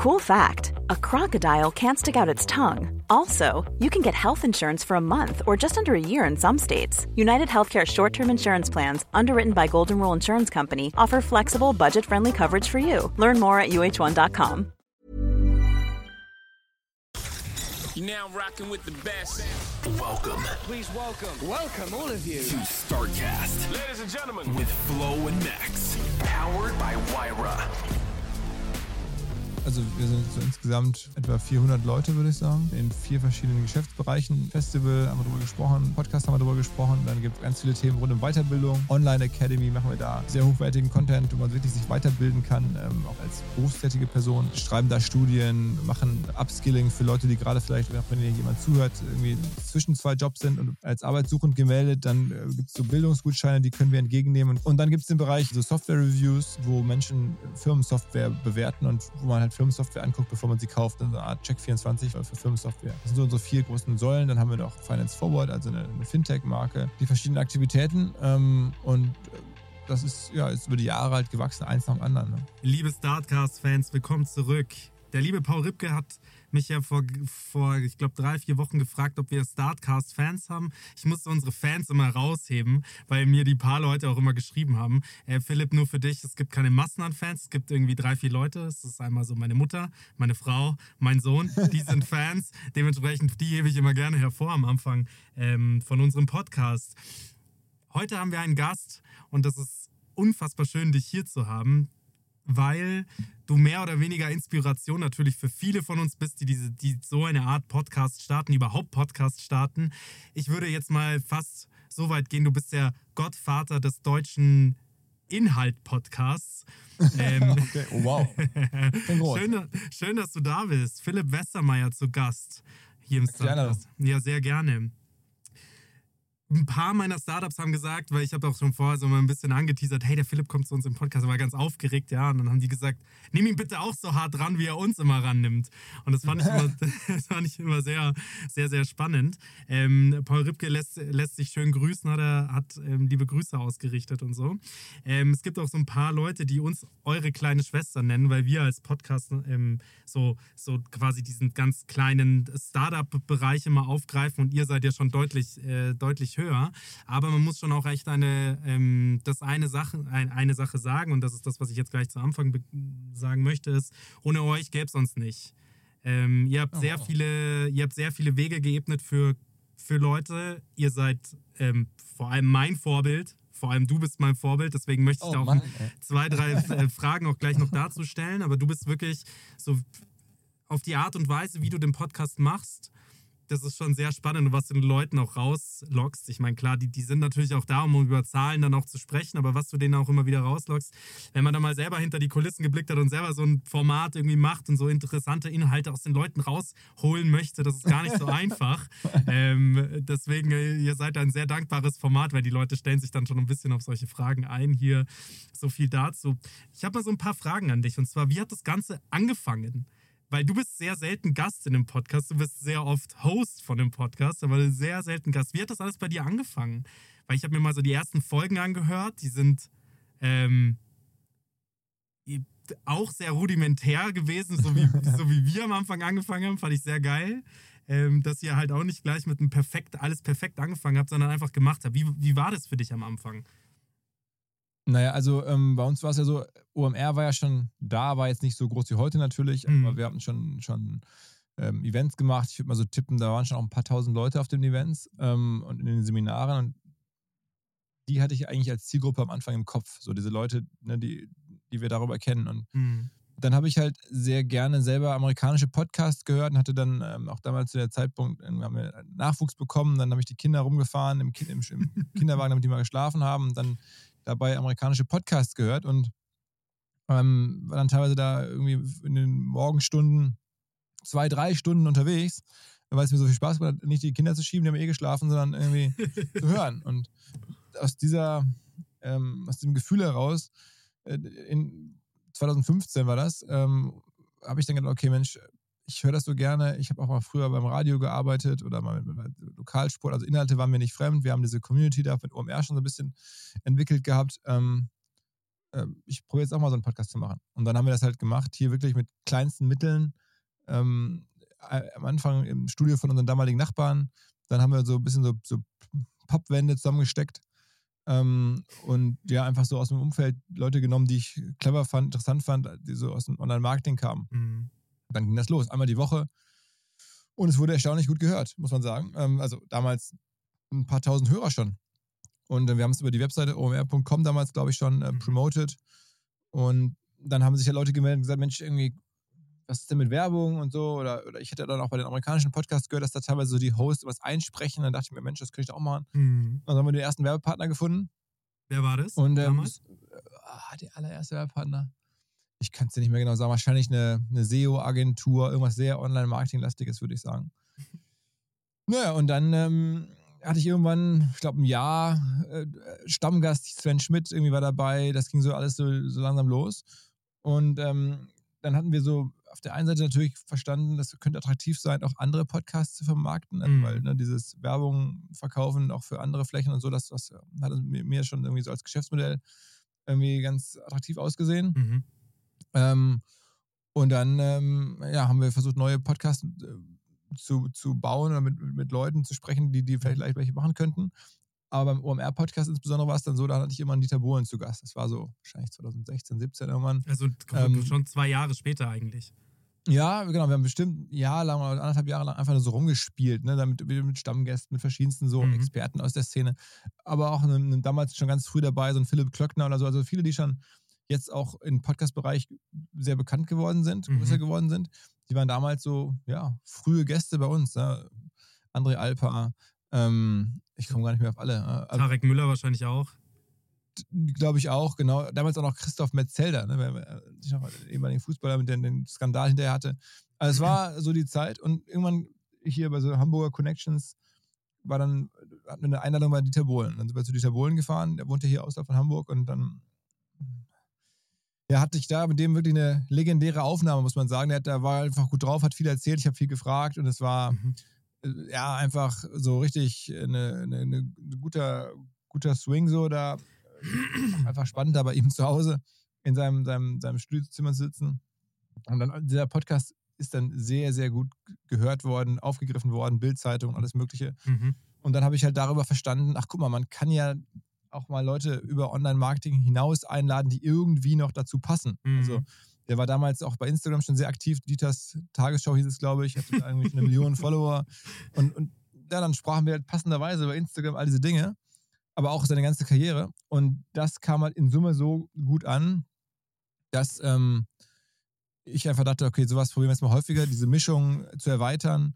Cool fact a crocodile can't stick out its tongue. Also, you can get health insurance for a month or just under a year in some states. United Healthcare short term insurance plans, underwritten by Golden Rule Insurance Company, offer flexible, budget friendly coverage for you. Learn more at uh1.com. You're now rocking with the best. Welcome Please welcome. Welcome, all of you. to StarCast Ladies and gentlemen. with Flo and Max. Powered by Wyra. Also wir sind so insgesamt etwa 400 Leute, würde ich sagen, in vier verschiedenen Geschäftsbereichen. Festival haben wir drüber gesprochen, Podcast haben wir drüber gesprochen, dann gibt es ganz viele Themen rund um Weiterbildung. Online Academy machen wir da sehr hochwertigen Content, wo man wirklich sich weiterbilden kann, ähm, auch als berufstätige Person. Schreiben da Studien, machen Upskilling für Leute, die gerade vielleicht, wenn hier jemand zuhört, irgendwie zwischen zwei Jobs sind und als arbeitssuchend gemeldet, dann äh, gibt es so Bildungsgutscheine, die können wir entgegennehmen. Und dann gibt es den Bereich so Software-Reviews, wo Menschen Firmensoftware bewerten und wo man halt Firmensoftware anguckt, bevor man sie kauft. Also eine Art Check24 für Firmensoftware. Das sind so unsere vier großen Säulen. Dann haben wir noch Finance Forward, also eine, eine Fintech-Marke, die verschiedenen Aktivitäten. Ähm, und äh, das ist ja ist über die Jahre halt gewachsen, eins nach dem anderen. Ne? Liebe Startcast-Fans, willkommen zurück. Der liebe Paul Ripke hat mich ja vor, vor ich glaube, drei, vier Wochen gefragt, ob wir Startcast-Fans haben. Ich musste unsere Fans immer rausheben, weil mir die paar Leute auch immer geschrieben haben. Äh, Philipp, nur für dich, es gibt keine Massen an Fans, es gibt irgendwie drei, vier Leute. Es ist einmal so meine Mutter, meine Frau, mein Sohn, die sind Fans. Dementsprechend, die hebe ich immer gerne hervor am Anfang ähm, von unserem Podcast. Heute haben wir einen Gast und das ist unfassbar schön, dich hier zu haben, weil du mehr oder weniger Inspiration natürlich für viele von uns bist, die, diese, die so eine Art Podcast starten, überhaupt Podcast starten. Ich würde jetzt mal fast so weit gehen, du bist der Gottvater des deutschen Inhalt-Podcasts. Ähm, Okay, oh, wow. Schön, schön, dass du da bist. Philipp Westermeier zu Gast hier im. Startup. Ja, sehr gerne. Ein paar meiner Startups haben gesagt, weil ich habe auch schon vorher so mal ein bisschen angeteasert, hey, der Philipp kommt zu uns im Podcast, er war ganz aufgeregt, ja. Und dann haben die gesagt, nimm ihn bitte auch so hart ran, wie er uns immer rannimmt. Und das fand ich immer, das fand ich immer sehr, sehr, sehr spannend. Ähm, Paul Ripke lässt, lässt sich schön grüßen, hat er hat ähm, liebe Grüße ausgerichtet und so. Ähm, es gibt auch so ein paar Leute, die uns eure kleine Schwester nennen, weil wir als Podcast ähm, so, so quasi diesen ganz kleinen Startup-Bereich immer aufgreifen und ihr seid ja schon deutlich, äh, deutlich höher. Aber man muss schon auch echt eine, ähm, das eine Sache, ein, eine Sache sagen und das ist das, was ich jetzt gleich zu Anfang sagen möchte, ist, ohne euch gäbe es uns nicht. Ähm, ihr habt Oh, sehr viele, ihr habt sehr viele Wege geebnet für, für Leute. Ihr seid ähm, vor allem mein Vorbild. Vor allem du bist mein Vorbild, deswegen möchte ich Oh da auch Mann, zwei, drei äh, Fragen auch gleich noch dazu stellen. Aber du bist wirklich so auf die Art und Weise, wie du den Podcast machst. Das ist schon sehr spannend und was du den Leuten auch rauslockst. Ich meine, klar, die, die sind natürlich auch da, um über Zahlen dann auch zu sprechen, aber was du denen auch immer wieder rauslockst, wenn man da mal selber hinter die Kulissen geblickt hat und selber so ein Format irgendwie macht und so interessante Inhalte aus den Leuten rausholen möchte, das ist gar nicht so einfach. Ähm, deswegen, äh, ihr seid ein sehr dankbares Format, weil die Leute stellen sich dann schon ein bisschen auf solche Fragen ein. Hier so viel dazu. Ich habe mal so ein paar Fragen an dich und zwar, wie hat das Ganze angefangen? Weil du bist sehr selten Gast in dem Podcast, du bist sehr oft Host von dem Podcast, aber sehr selten Gast. Wie hat das alles bei dir angefangen? Weil ich habe mir mal so die ersten Folgen angehört, die sind ähm, auch sehr rudimentär gewesen, so wie, so wie wir am Anfang angefangen haben, fand ich sehr geil. Ähm, dass ihr halt auch nicht gleich mit einem perfekt, alles perfekt angefangen habt, sondern einfach gemacht habt. Wie, wie war das für dich am Anfang? Naja, also ähm, bei uns war es ja so, OMR war ja schon da, war jetzt nicht so groß wie heute natürlich, Mhm. aber wir hatten schon, schon ähm, Events gemacht. Ich würde mal so tippen, da waren schon auch ein paar tausend Leute auf den Events ähm, und in den Seminaren und die hatte ich eigentlich als Zielgruppe am Anfang im Kopf. So diese Leute, ne, die, die wir darüber kennen. Und Hm. dann habe ich halt sehr gerne selber amerikanische Podcasts gehört und hatte dann ähm, auch damals zu der Zeitpunkt, ähm, haben wir Nachwuchs bekommen, dann habe ich die Kinder rumgefahren im, kind, im, im Kinderwagen, damit die mal geschlafen haben und dann dabei amerikanische Podcasts gehört und ähm, war dann teilweise da irgendwie in den Morgenstunden zwei, drei Stunden unterwegs, weil es mir so viel Spaß gemacht hat, nicht die Kinder zu schieben, die haben eh geschlafen, sondern irgendwie zu hören. Und aus dieser, ähm, aus dem Gefühl heraus, äh, in 2015 war das, ähm, habe ich dann gedacht, okay, Mensch, ich höre das so gerne. Ich habe auch mal früher beim Radio gearbeitet oder mal mit, mit Lokalsport. Also Inhalte waren mir nicht fremd. Wir haben diese Community da mit OMR schon so ein bisschen entwickelt gehabt. Ähm, äh, ich probiere jetzt auch mal so einen Podcast zu machen. Und dann haben wir das halt gemacht, hier wirklich mit kleinsten Mitteln. Ähm, am Anfang im Studio von unseren damaligen Nachbarn. Dann haben wir so ein bisschen so, so Pappwände zusammengesteckt. Ähm, und ja, einfach so aus dem Umfeld Leute genommen, die ich clever fand, interessant fand, die so aus dem Online-Marketing kamen. Mhm. Dann ging das los, einmal die Woche. Und es wurde erstaunlich gut gehört, muss man sagen. Ähm, also damals ein paar tausend Hörer schon. Und äh, wir haben es über die Webseite omr.com damals, glaube ich, schon äh, Mhm. promoted. Und dann haben sich ja Leute gemeldet und gesagt, Mensch, irgendwie, was ist denn mit Werbung und so? Oder, oder ich hätte dann auch bei den amerikanischen Podcasts gehört, dass da teilweise so die Hosts was einsprechen. Dann dachte ich mir, Mensch, das könnte ich doch auch machen. Mhm. Dann haben wir den ersten Werbepartner gefunden. Wer war das Und ähm, damals? ah, der allererste Werbepartner. Ich kann es dir nicht mehr genau sagen. Wahrscheinlich eine, eine SEO-Agentur, irgendwas sehr Online-Marketing-lastiges, würde ich sagen. Naja, und dann ähm, hatte ich irgendwann, ich glaube, ein Jahr äh, Stammgast Sven Schmidt irgendwie war dabei. Das ging so alles so, so langsam los. Und ähm, dann hatten wir so auf der einen Seite natürlich verstanden, das könnte attraktiv sein, auch andere Podcasts zu vermarkten, also Mhm. weil ne, dieses Werbung verkaufen auch für andere Flächen und so, das, das hat mir mir schon irgendwie so als Geschäftsmodell irgendwie ganz attraktiv ausgesehen. Mhm. Ähm, und dann ähm, ja, haben wir versucht, neue Podcasts äh, zu, zu bauen oder mit, mit Leuten zu sprechen, die, die vielleicht welche machen könnten. Aber beim OMR-Podcast insbesondere war es dann so, da hatte ich immer einen Dieter Bohlen zu Gast. Das war so wahrscheinlich 2016, 17 irgendwann. Also ähm, schon zwei Jahre später eigentlich. Ja, genau. Wir haben bestimmt ein Jahr lang oder anderthalb Jahre lang einfach nur so rumgespielt, ne? Damit mit, mit Stammgästen, mit verschiedensten so Mhm. Experten aus der Szene. Aber auch ne, damals schon ganz früh dabei, so ein Philipp Klöckner oder so. Also viele, die schon jetzt auch im Podcast-Bereich sehr bekannt geworden sind, Mhm. größer geworden sind. Die waren damals so, ja, frühe Gäste bei uns. Ne? André Alpa, ähm, ich komme gar nicht mehr auf alle. äh, Tarek Müller wahrscheinlich auch. glaube ich auch, genau. Damals auch noch Christoph Metzelder, ne, den ehemaligen Fußballer mit dem den Skandal hinterher hatte. Also es war so die Zeit und irgendwann hier bei so Hamburger Connections war dann, hatten wir eine Einladung bei Dieter Bohlen. Dann sind wir zu Dieter Bohlen gefahren, der wohnte hier außerhalb von Hamburg und dann ja, hatte ich da mit dem wirklich eine legendäre Aufnahme, muss man sagen. Der, der war einfach gut drauf, hat viel erzählt, ich habe viel gefragt und es war Mhm. äh, ja einfach so richtig eine, eine, eine guter, guter Swing so da. Äh, einfach spannend, da bei ihm zu Hause in seinem, seinem, seinem Studiozimmer zu sitzen. Und dann dieser Podcast ist dann sehr, sehr gut gehört worden, aufgegriffen worden, Bildzeitung, alles Mögliche. Mhm. Und dann habe ich halt darüber verstanden, ach guck mal, man kann ja auch mal Leute über Online-Marketing hinaus einladen, die irgendwie noch dazu passen. Mhm. Also der war damals auch bei Instagram schon sehr aktiv. Dieters Tagesschau hieß es, glaube ich, hatte eigentlich eine Million Follower. Und, und ja, dann sprachen wir halt passenderweise über Instagram all diese Dinge, aber auch seine ganze Karriere. Und das kam halt in Summe so gut an, dass ähm, ich einfach dachte, okay, sowas probieren wir jetzt mal häufiger, diese Mischung zu erweitern.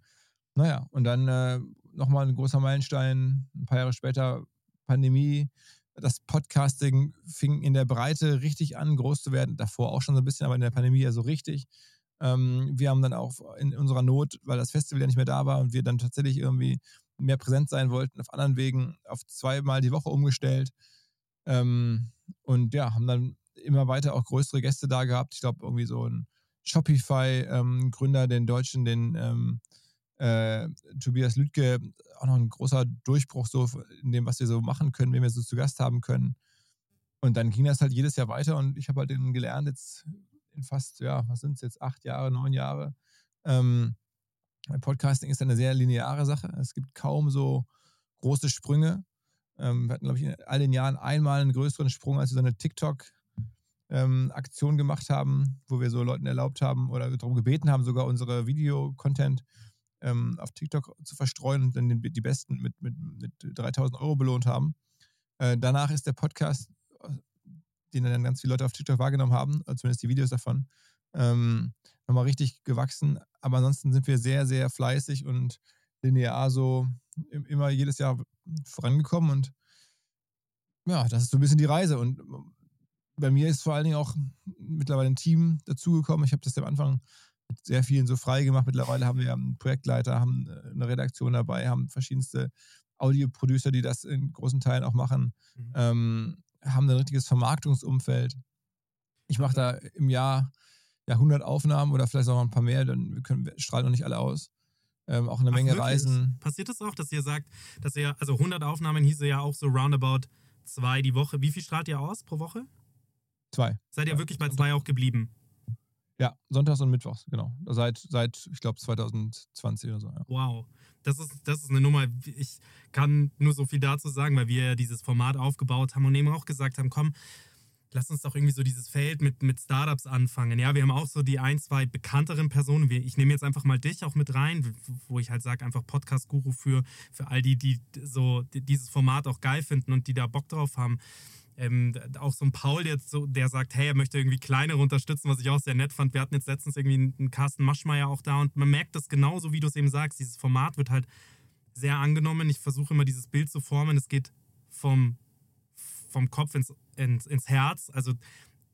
Naja, und dann äh, nochmal ein großer Meilenstein, ein paar Jahre später Pandemie. Das Podcasting fing in der Breite richtig an, groß zu werden. Davor auch schon so ein bisschen, aber in der Pandemie ja so richtig. Ähm, wir haben dann auch in unserer Not, weil das Festival ja nicht mehr da war und wir dann tatsächlich irgendwie mehr präsent sein wollten, auf anderen Wegen auf zweimal die Woche umgestellt. Ähm, und ja, haben dann immer weiter auch größere Gäste da gehabt. Ich glaube, irgendwie so ein Shopify-Gründer, den Deutschen, den ähm, äh, Tobias Lüdke, auch noch ein großer Durchbruch so in dem, was wir so machen können, wenn wir so zu Gast haben können. Und dann ging das halt jedes Jahr weiter und ich habe halt den gelernt, jetzt in fast, ja, was sind es jetzt, acht Jahre, neun Jahre. Ähm, Podcasting ist eine sehr lineare Sache. Es gibt kaum so große Sprünge. Ähm, wir hatten, glaube ich, in all den Jahren einmal einen größeren Sprung, als wir so eine TikTok-Aktion gemacht haben, wo wir so Leuten erlaubt haben oder darum gebeten haben, sogar unsere Videocontent ähm, auf TikTok zu verstreuen und dann den, die Besten mit, mit, mit 3000 Euro belohnt haben. Äh, danach ist der Podcast, den dann ganz viele Leute auf TikTok wahrgenommen haben, oder zumindest die Videos davon, ähm, nochmal richtig gewachsen. Aber ansonsten sind wir sehr, sehr fleißig und linear so im- immer jedes Jahr vorangekommen und ja, das ist so ein bisschen die Reise. Und bei mir ist vor allen Dingen auch mittlerweile ein Team dazugekommen. Ich habe das am Anfang sehr vielen so frei gemacht. Mittlerweile haben wir einen Projektleiter, haben äh, eine Redaktion dabei, haben verschiedenste Audioproducer, die das in großen Teilen auch machen, Mhm. ähm, haben ein richtiges Vermarktungsumfeld. Ich mache da im Jahr ja, 100 Aufnahmen oder vielleicht auch noch ein paar mehr, dann wir können, wir strahlen noch nicht alle aus. Ähm, auch eine Ach, Menge wirklich? Reisen. Passiert das auch, dass ihr sagt, dass ihr, also 100 Aufnahmen hieße ja auch so roundabout zwei die Woche. Wie viel strahlt ihr aus pro Woche? Zwei. Seid ihr Ja. wirklich bei zwei auch geblieben? Ja, sonntags und mittwochs, genau. Seit, seit ich glaube, 2020 oder so. Ja. Wow. Das ist, das ist eine Nummer. Ich kann nur so viel dazu sagen, weil wir ja dieses Format aufgebaut haben und eben auch gesagt haben, komm, lass uns doch irgendwie so dieses Feld mit, mit Startups anfangen. Ja, wir haben auch so die ein, zwei bekannteren Personen. Ich nehme jetzt einfach mal dich auch mit rein, wo ich halt sage, einfach Podcast-Guru für, für all die, die so die dieses Format auch geil finden und die da Bock drauf haben. Ähm, auch so ein Paul, der, so, der sagt, hey, er möchte irgendwie kleinere unterstützen, was ich auch sehr nett fand. Wir hatten jetzt letztens irgendwie einen Carsten Maschmeyer auch da und man merkt das genauso, wie du es eben sagst. Dieses Format wird halt sehr angenommen. Ich versuche immer dieses Bild zu formen. Es geht vom, vom Kopf ins, ins, ins Herz. Also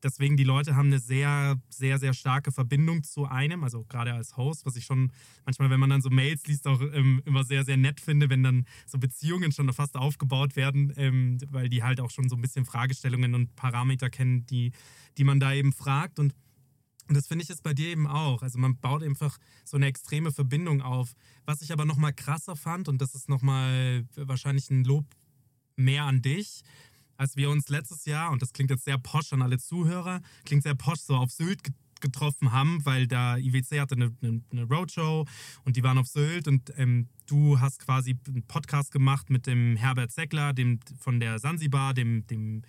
deswegen, die Leute haben eine sehr, sehr, sehr starke Verbindung zu einem, also gerade als Host, was ich schon manchmal, wenn man dann so Mails liest, auch ähm, immer sehr, sehr nett finde, wenn dann so Beziehungen schon fast aufgebaut werden, ähm, weil die halt auch schon so ein bisschen Fragestellungen und Parameter kennen, die, die man da eben fragt. Und und das finde ich jetzt bei dir eben auch. Also man baut einfach so eine extreme Verbindung auf. Was ich aber nochmal krasser fand, und das ist nochmal wahrscheinlich ein Lob mehr an dich, als wir uns letztes Jahr, und das klingt jetzt sehr posch an alle Zuhörer, klingt sehr posch so auf Sylt ge- getroffen haben, weil da IWC hatte eine, eine, eine Roadshow und die waren auf Sylt und ähm, du hast quasi einen Podcast gemacht mit dem Herbert Seckler, dem von der Sansibar, dem, dem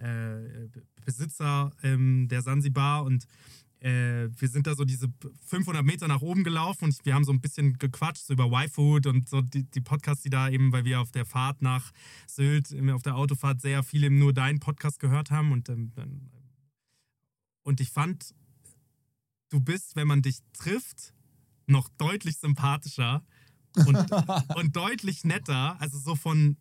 äh, Besitzer ähm, der Sansibar und äh, wir sind da so diese 500 Meter nach oben gelaufen und wir haben so ein bisschen gequatscht so über Y-Food und so die, die Podcasts, die da eben, weil wir auf der Fahrt nach Sylt, auf der Autofahrt sehr viel eben nur deinen Podcast gehört haben und, ähm, dann- und ich fand, du bist, wenn man dich trifft, noch deutlich sympathischer und, und deutlich netter, also so von,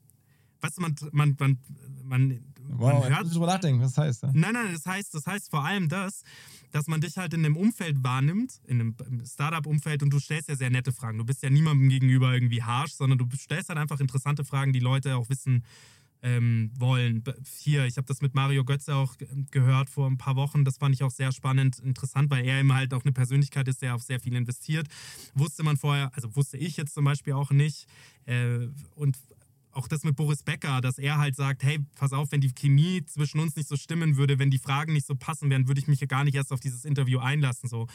weißt du, man, man, man, man, Wow, man hört drüber nachdenken, was das heißt. Ja? Nein, nein, das heißt, das heißt vor allem das, dass man dich halt in einem Umfeld wahrnimmt, in einem Startup-Umfeld und du stellst ja sehr nette Fragen. Du bist ja niemandem gegenüber irgendwie harsh, sondern du stellst halt einfach interessante Fragen, die Leute auch wissen ähm, wollen. Hier, ich habe das mit Mario Götze auch ge- gehört vor ein paar Wochen. Das fand ich auch sehr spannend, interessant, weil er eben halt auch eine Persönlichkeit ist, der auf sehr viel investiert. Wusste man vorher, also wusste ich jetzt zum Beispiel auch nicht. Äh, und auch das mit Boris Becker, dass er halt sagt, hey, pass auf, wenn die Chemie zwischen uns nicht so stimmen würde, wenn die Fragen nicht so passen wären, würde ich mich ja gar nicht erst auf dieses Interview einlassen. So.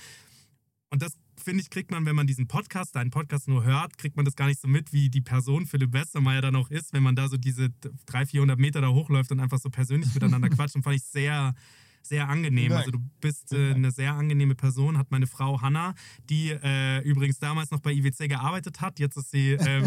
Und das, finde ich, kriegt man, wenn man diesen Podcast, deinen Podcast nur hört, kriegt man das gar nicht so mit, wie die Person Philipp Westermeier dann auch ist, wenn man da so diese 300, 400 Meter da hochläuft und einfach so persönlich miteinander quatscht. Und fand ich sehr, sehr angenehm. Also du bist äh, eine sehr angenehme Person, hat meine Frau Hanna, die äh, übrigens damals noch bei IWC gearbeitet hat. Jetzt ist sie, äh,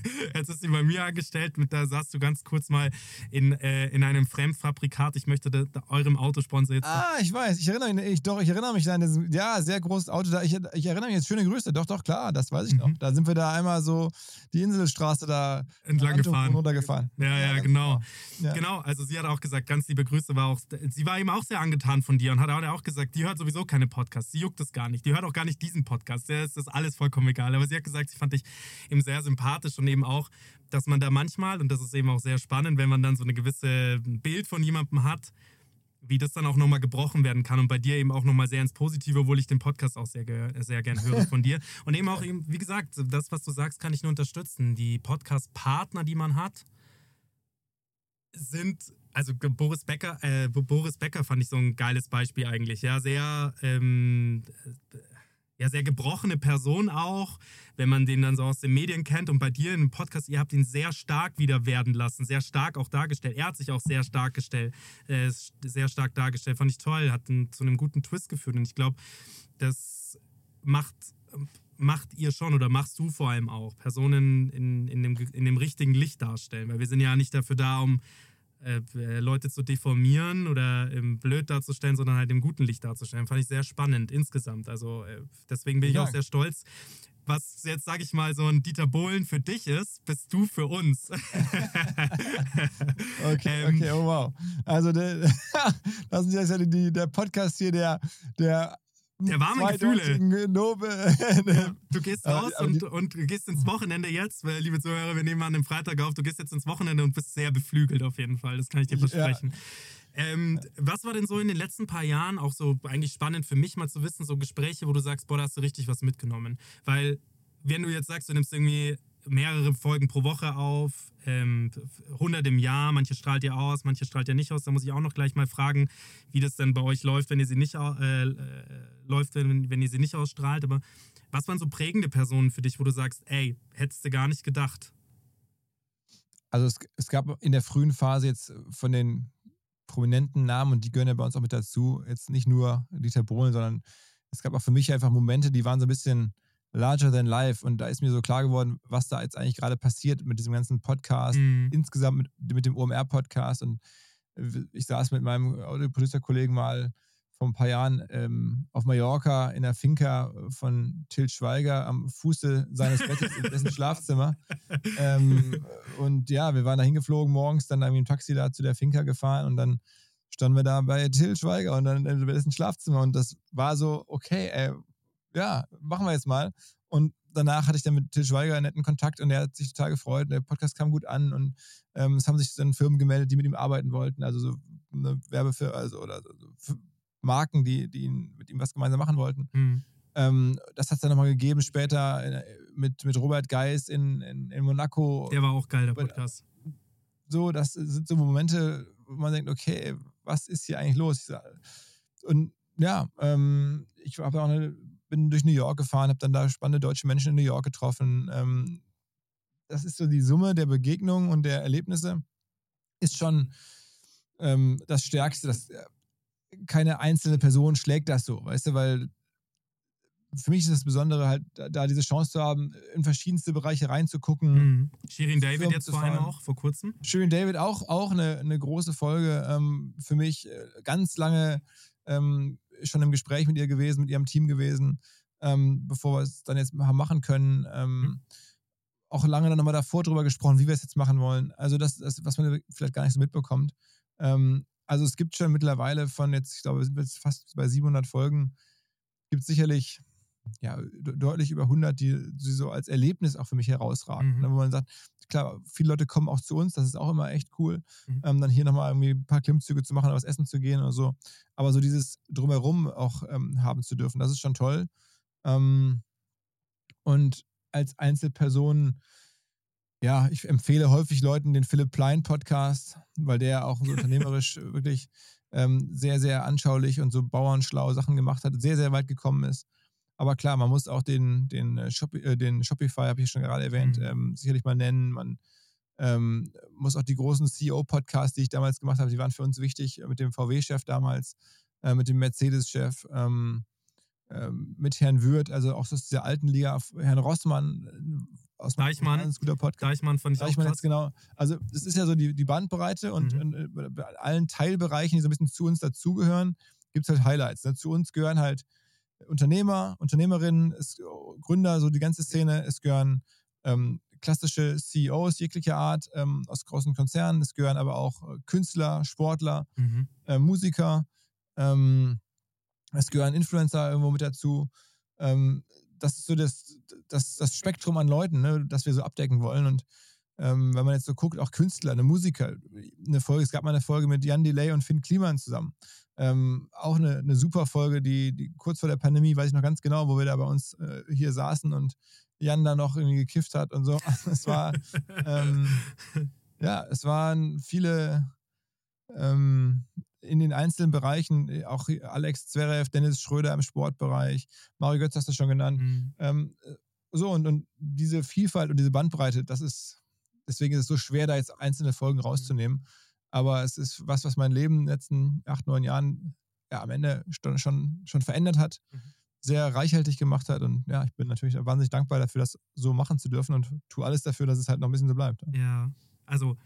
jetzt ist sie bei mir angestellt. Mit da saßt du ganz kurz mal in, äh, in einem Fremdfabrikat. Ich möchte da, da eurem Autosponsor jetzt. Ah, ich weiß, ich erinnere mich, ich, doch, ich erinnere mich an das, ja, sehr großes Auto da. Ich, ich erinnere mich jetzt, schöne Grüße, doch, doch, klar, das weiß ich noch. Mhm. Da sind wir da einmal so die Inselstraße da Entlang Anton gefahren. runtergefahren. Ja, ja, ganz genau. Ja. Genau, also sie hat auch gesagt, ganz liebe Grüße, war auch, sie war eben auch sehr angetan von dir und hat auch gesagt, die hört sowieso keine Podcasts, sie juckt das gar nicht, die hört auch gar nicht diesen Podcast, der ist das alles vollkommen egal. Aber sie hat gesagt, sie fand dich eben sehr sympathisch und eben auch, dass man da manchmal, und das ist eben auch sehr spannend, wenn man dann so eine gewisse Bild von jemandem hat, wie das dann auch nochmal gebrochen werden kann und bei dir eben auch nochmal sehr ins Positive, obwohl ich den Podcast auch sehr, sehr gern höre von dir. Und eben auch eben, wie gesagt, das, was du sagst, kann ich nur unterstützen. Die Podcast-Partner, die man hat, sind, also Boris Becker, äh, Boris Becker fand ich so ein geiles Beispiel eigentlich. Ja, sehr, ähm, ja, sehr gebrochene Person auch, wenn man den dann so aus den Medien kennt. Und bei dir im Podcast, ihr habt ihn sehr stark wieder werden lassen, sehr stark auch dargestellt. Er hat sich auch sehr stark gestellt, äh, sehr stark dargestellt. Fand ich toll, hat einen, zu einem guten Twist geführt. Und ich glaube, das macht macht ihr schon oder machst du vor allem auch Personen in, in, dem, in dem richtigen Licht darstellen? Weil wir sind ja nicht dafür da, um äh, äh, Leute zu deformieren oder ähm, blöd darzustellen, sondern halt im guten Licht darzustellen. Fand ich sehr spannend insgesamt. Also äh, deswegen bin ich auch sehr stolz. Was jetzt, sage ich mal, so ein Dieter Bohlen für dich ist, bist du für uns. Okay, Ähm, okay, oh wow. Also, der, das ist jetzt ja die, der Podcast hier, der, der, Der warme Gefühle. Du gehst raus und, und gehst ins Wochenende jetzt, weil, liebe Zuhörer, wir nehmen an dem Freitag auf, du gehst jetzt ins Wochenende und bist sehr beflügelt auf jeden Fall, das kann ich dir Ja. versprechen. Ähm, was war denn so in den letzten paar Jahren auch so eigentlich spannend für mich mal zu wissen, so Gespräche, wo du sagst, boah, da hast du richtig was mitgenommen? Weil wenn du jetzt sagst, du nimmst irgendwie mehrere Folgen pro Woche auf, ähm, 100 im Jahr, manche strahlt ihr aus, manche strahlt ihr nicht aus. Da muss ich auch noch gleich mal fragen, wie das denn bei euch läuft, wenn ihr sie nicht, äh, äh, läuft, wenn, wenn ihr sie nicht ausstrahlt. Aber was waren so prägende Personen für dich, wo du sagst, ey, hättest du gar nicht gedacht? Also es, es gab in der frühen Phase jetzt von den prominenten Namen, und die gehören ja bei uns auch mit dazu, jetzt nicht nur Dieter Bohlen, sondern es gab auch für mich einfach Momente, die waren so ein bisschen larger than life. Und da ist mir so klar geworden, was da jetzt eigentlich gerade passiert mit diesem ganzen Podcast, Mhm. insgesamt mit, mit dem OMR-Podcast. Und ich saß mit meinem Audio-Producer-Kollegen mal vor ein paar Jahren ähm, auf Mallorca in der Finca von Til Schweiger am Fuße seines Bettes in dessen Schlafzimmer. Ähm, und ja, wir waren da hingeflogen morgens, dann irgendwie im Taxi da zu der Finca gefahren und dann standen wir da bei Til Schweiger und dann in dessen Schlafzimmer und das war so, okay, ey, ja, machen wir jetzt mal. Und danach hatte ich dann mit Til Schweiger einen netten Kontakt und er hat sich total gefreut. Der Podcast kam gut an und ähm, es haben sich dann Firmen gemeldet, die mit ihm arbeiten wollten, also so eine Werbefirma also, oder so Marken, die, die mit ihm was gemeinsam machen wollten. Mhm. Ähm, das hat es dann nochmal gegeben später äh, mit, mit Robert Geis in, in, in Monaco. Der war auch geil, der Podcast. So, das sind so Momente, wo man denkt, okay, was ist hier eigentlich los? Und ja, ähm, ich habe auch eine, bin durch New York gefahren, habe dann da spannende deutsche Menschen in New York getroffen. Ähm, das ist so die Summe der Begegnungen und der Erlebnisse, ist schon ähm, das Stärkste. Das, keine einzelne Person schlägt das so, weißt du, weil für mich ist das Besondere halt, da diese Chance zu haben, in verschiedenste Bereiche reinzugucken. Mhm. Shirin David jetzt vor allem auch, vor kurzem. Shirin David auch, auch eine, eine große Folge ähm, für mich. Äh, Ganz lange ähm, schon im Gespräch mit ihr gewesen, mit ihrem Team gewesen, ähm, bevor wir es dann jetzt haben machen können. Ähm, Mhm. Auch lange dann nochmal davor drüber gesprochen, wie wir es jetzt machen wollen. Also das, das was man vielleicht gar nicht so mitbekommt. Ähm, also es gibt schon mittlerweile von jetzt, ich glaube, wir sind jetzt fast bei 700 Folgen, gibt es sicherlich ja, de- deutlich über 100, die, die so als Erlebnis auch für mich herausragen. Mhm. Ne, Wo man sagt, klar, viele Leute kommen auch zu uns, das ist auch immer echt cool, Mhm. ähm, dann hier nochmal irgendwie ein paar Klimmzüge zu machen was essen zu gehen oder so. Aber so dieses Drumherum auch ähm, haben zu dürfen, das ist schon toll. Ähm, und als Einzelperson, ja, ich empfehle häufig Leuten den Philipp Plein Podcast, weil der auch so unternehmerisch wirklich ähm, sehr, sehr anschaulich und so bauernschlau Sachen gemacht hat, sehr, sehr weit gekommen ist. Aber klar, man muss auch den, den, äh, Shopi äh, den Shopify, habe ich schon gerade erwähnt, Mhm. ähm, sicherlich mal nennen. Man ähm, muss auch die großen CEO-Podcasts, die ich damals gemacht habe, die waren für uns wichtig, äh, mit dem VW-Chef damals, äh, mit dem Mercedes-Chef, ähm, ähm, mit Herrn Würth, also auch aus dieser alten Liga, Herrn Rossmann äh, aus Deichmann. ein ganz guter Podcast. Deichmann fand ich krass. jetzt genau. Also, es ist ja so die, die Bandbreite und, Mhm. und äh, bei allen Teilbereichen, die so ein bisschen zu uns dazugehören, gibt es halt Highlights. Ne? Zu uns gehören halt Unternehmer, Unternehmerinnen, es, Gründer, so die ganze Szene. Es gehören ähm, klassische CEOs jeglicher Art ähm, aus großen Konzernen. Es gehören aber auch äh, Künstler, Sportler, Mhm. äh, Musiker. Ähm, es gehören Influencer irgendwo mit dazu. Ähm, das ist so das, das, das Spektrum an Leuten, ne, das wir so abdecken wollen. Und ähm, wenn man jetzt so guckt, auch Künstler, eine Musiker, eine Folge, es gab mal eine Folge mit Jan Delay und Finn Kliman zusammen. Ähm, auch eine, eine super Folge, die, die kurz vor der Pandemie, weiß ich noch ganz genau, wo wir da bei uns äh, hier saßen und Jan da noch irgendwie gekifft hat und so. es war, ähm, ja, es waren viele ähm, in den einzelnen Bereichen, äh, auch Alex Zverev, Dennis Schröder im Sportbereich, Mario Götz hast du schon genannt. Mhm. Ähm, äh, so, und, und diese Vielfalt und diese Bandbreite, das ist, deswegen ist es so schwer, da jetzt einzelne Folgen rauszunehmen. Aber es ist was, was mein Leben in den letzten acht, neun Jahren ja, am Ende schon, schon, schon verändert hat, Mhm. sehr reichhaltig gemacht hat. Und ja, ich bin natürlich wahnsinnig dankbar dafür, das so machen zu dürfen und tue alles dafür, dass es halt noch ein bisschen so bleibt. Ja, also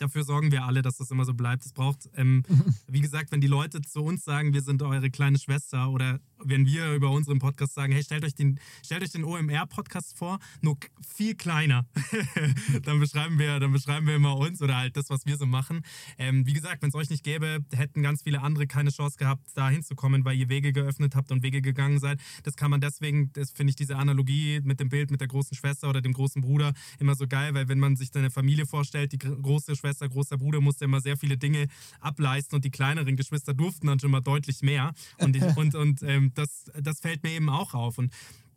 dafür sorgen wir alle, dass das immer so bleibt. Es braucht, ähm, wie gesagt, wenn die Leute zu uns sagen, wir sind eure kleine Schwester oder wenn wir über unseren Podcast sagen, hey, stellt euch den, stellt euch den OMR-Podcast vor, nur viel kleiner. dann, beschreiben wir, dann beschreiben wir immer uns oder halt das, was wir so machen. Ähm, wie gesagt, wenn es euch nicht gäbe, hätten ganz viele andere keine Chance gehabt, da hinzukommen, weil ihr Wege geöffnet habt und Wege gegangen seid. Das kann man deswegen, das finde ich diese Analogie mit dem Bild mit der großen Schwester oder dem großen Bruder immer so geil, weil wenn man sich deine Familie vorstellt, die gr- große Schwester, großer Bruder musste immer sehr viele Dinge ableisten und die kleineren Geschwister durften dann schon mal deutlich mehr. Und, ich, und, und ähm, das, das fällt mir eben auch auf. Und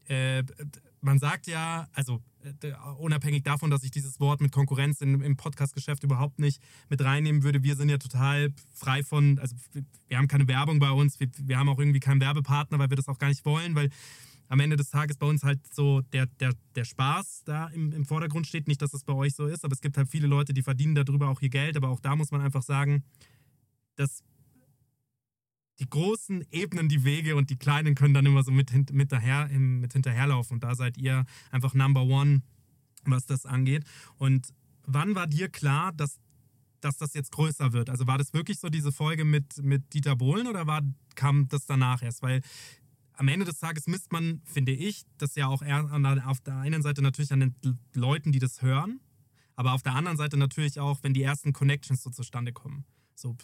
äh, man sagt ja, also äh, unabhängig davon, dass ich dieses Wort mit Konkurrenz in, im Podcast-Geschäft überhaupt nicht mit reinnehmen würde, wir sind ja total frei von, also wir, wir haben keine Werbung bei uns, wir, wir haben auch irgendwie keinen Werbepartner, weil wir das auch gar nicht wollen, weil am Ende des Tages bei uns halt so der, der, der Spaß da im, im Vordergrund steht. Nicht, dass das bei euch so ist, aber es gibt halt viele Leute, die verdienen darüber auch ihr Geld. Aber auch da muss man einfach sagen, dass die großen ebnen die Wege und die kleinen können dann immer so mit, mit, daher, mit hinterherlaufen. Und da seid ihr einfach Number One, was das angeht. Und wann war dir klar, dass, dass das jetzt größer wird? Also war das wirklich so diese Folge mit, mit Dieter Bohlen oder war, kam das danach erst? Weil am Ende des Tages misst man, finde ich, das ja auch eher auf der einen Seite natürlich an den Leuten, die das hören, aber auf der anderen Seite natürlich auch, wenn die ersten Connections so zustande kommen. So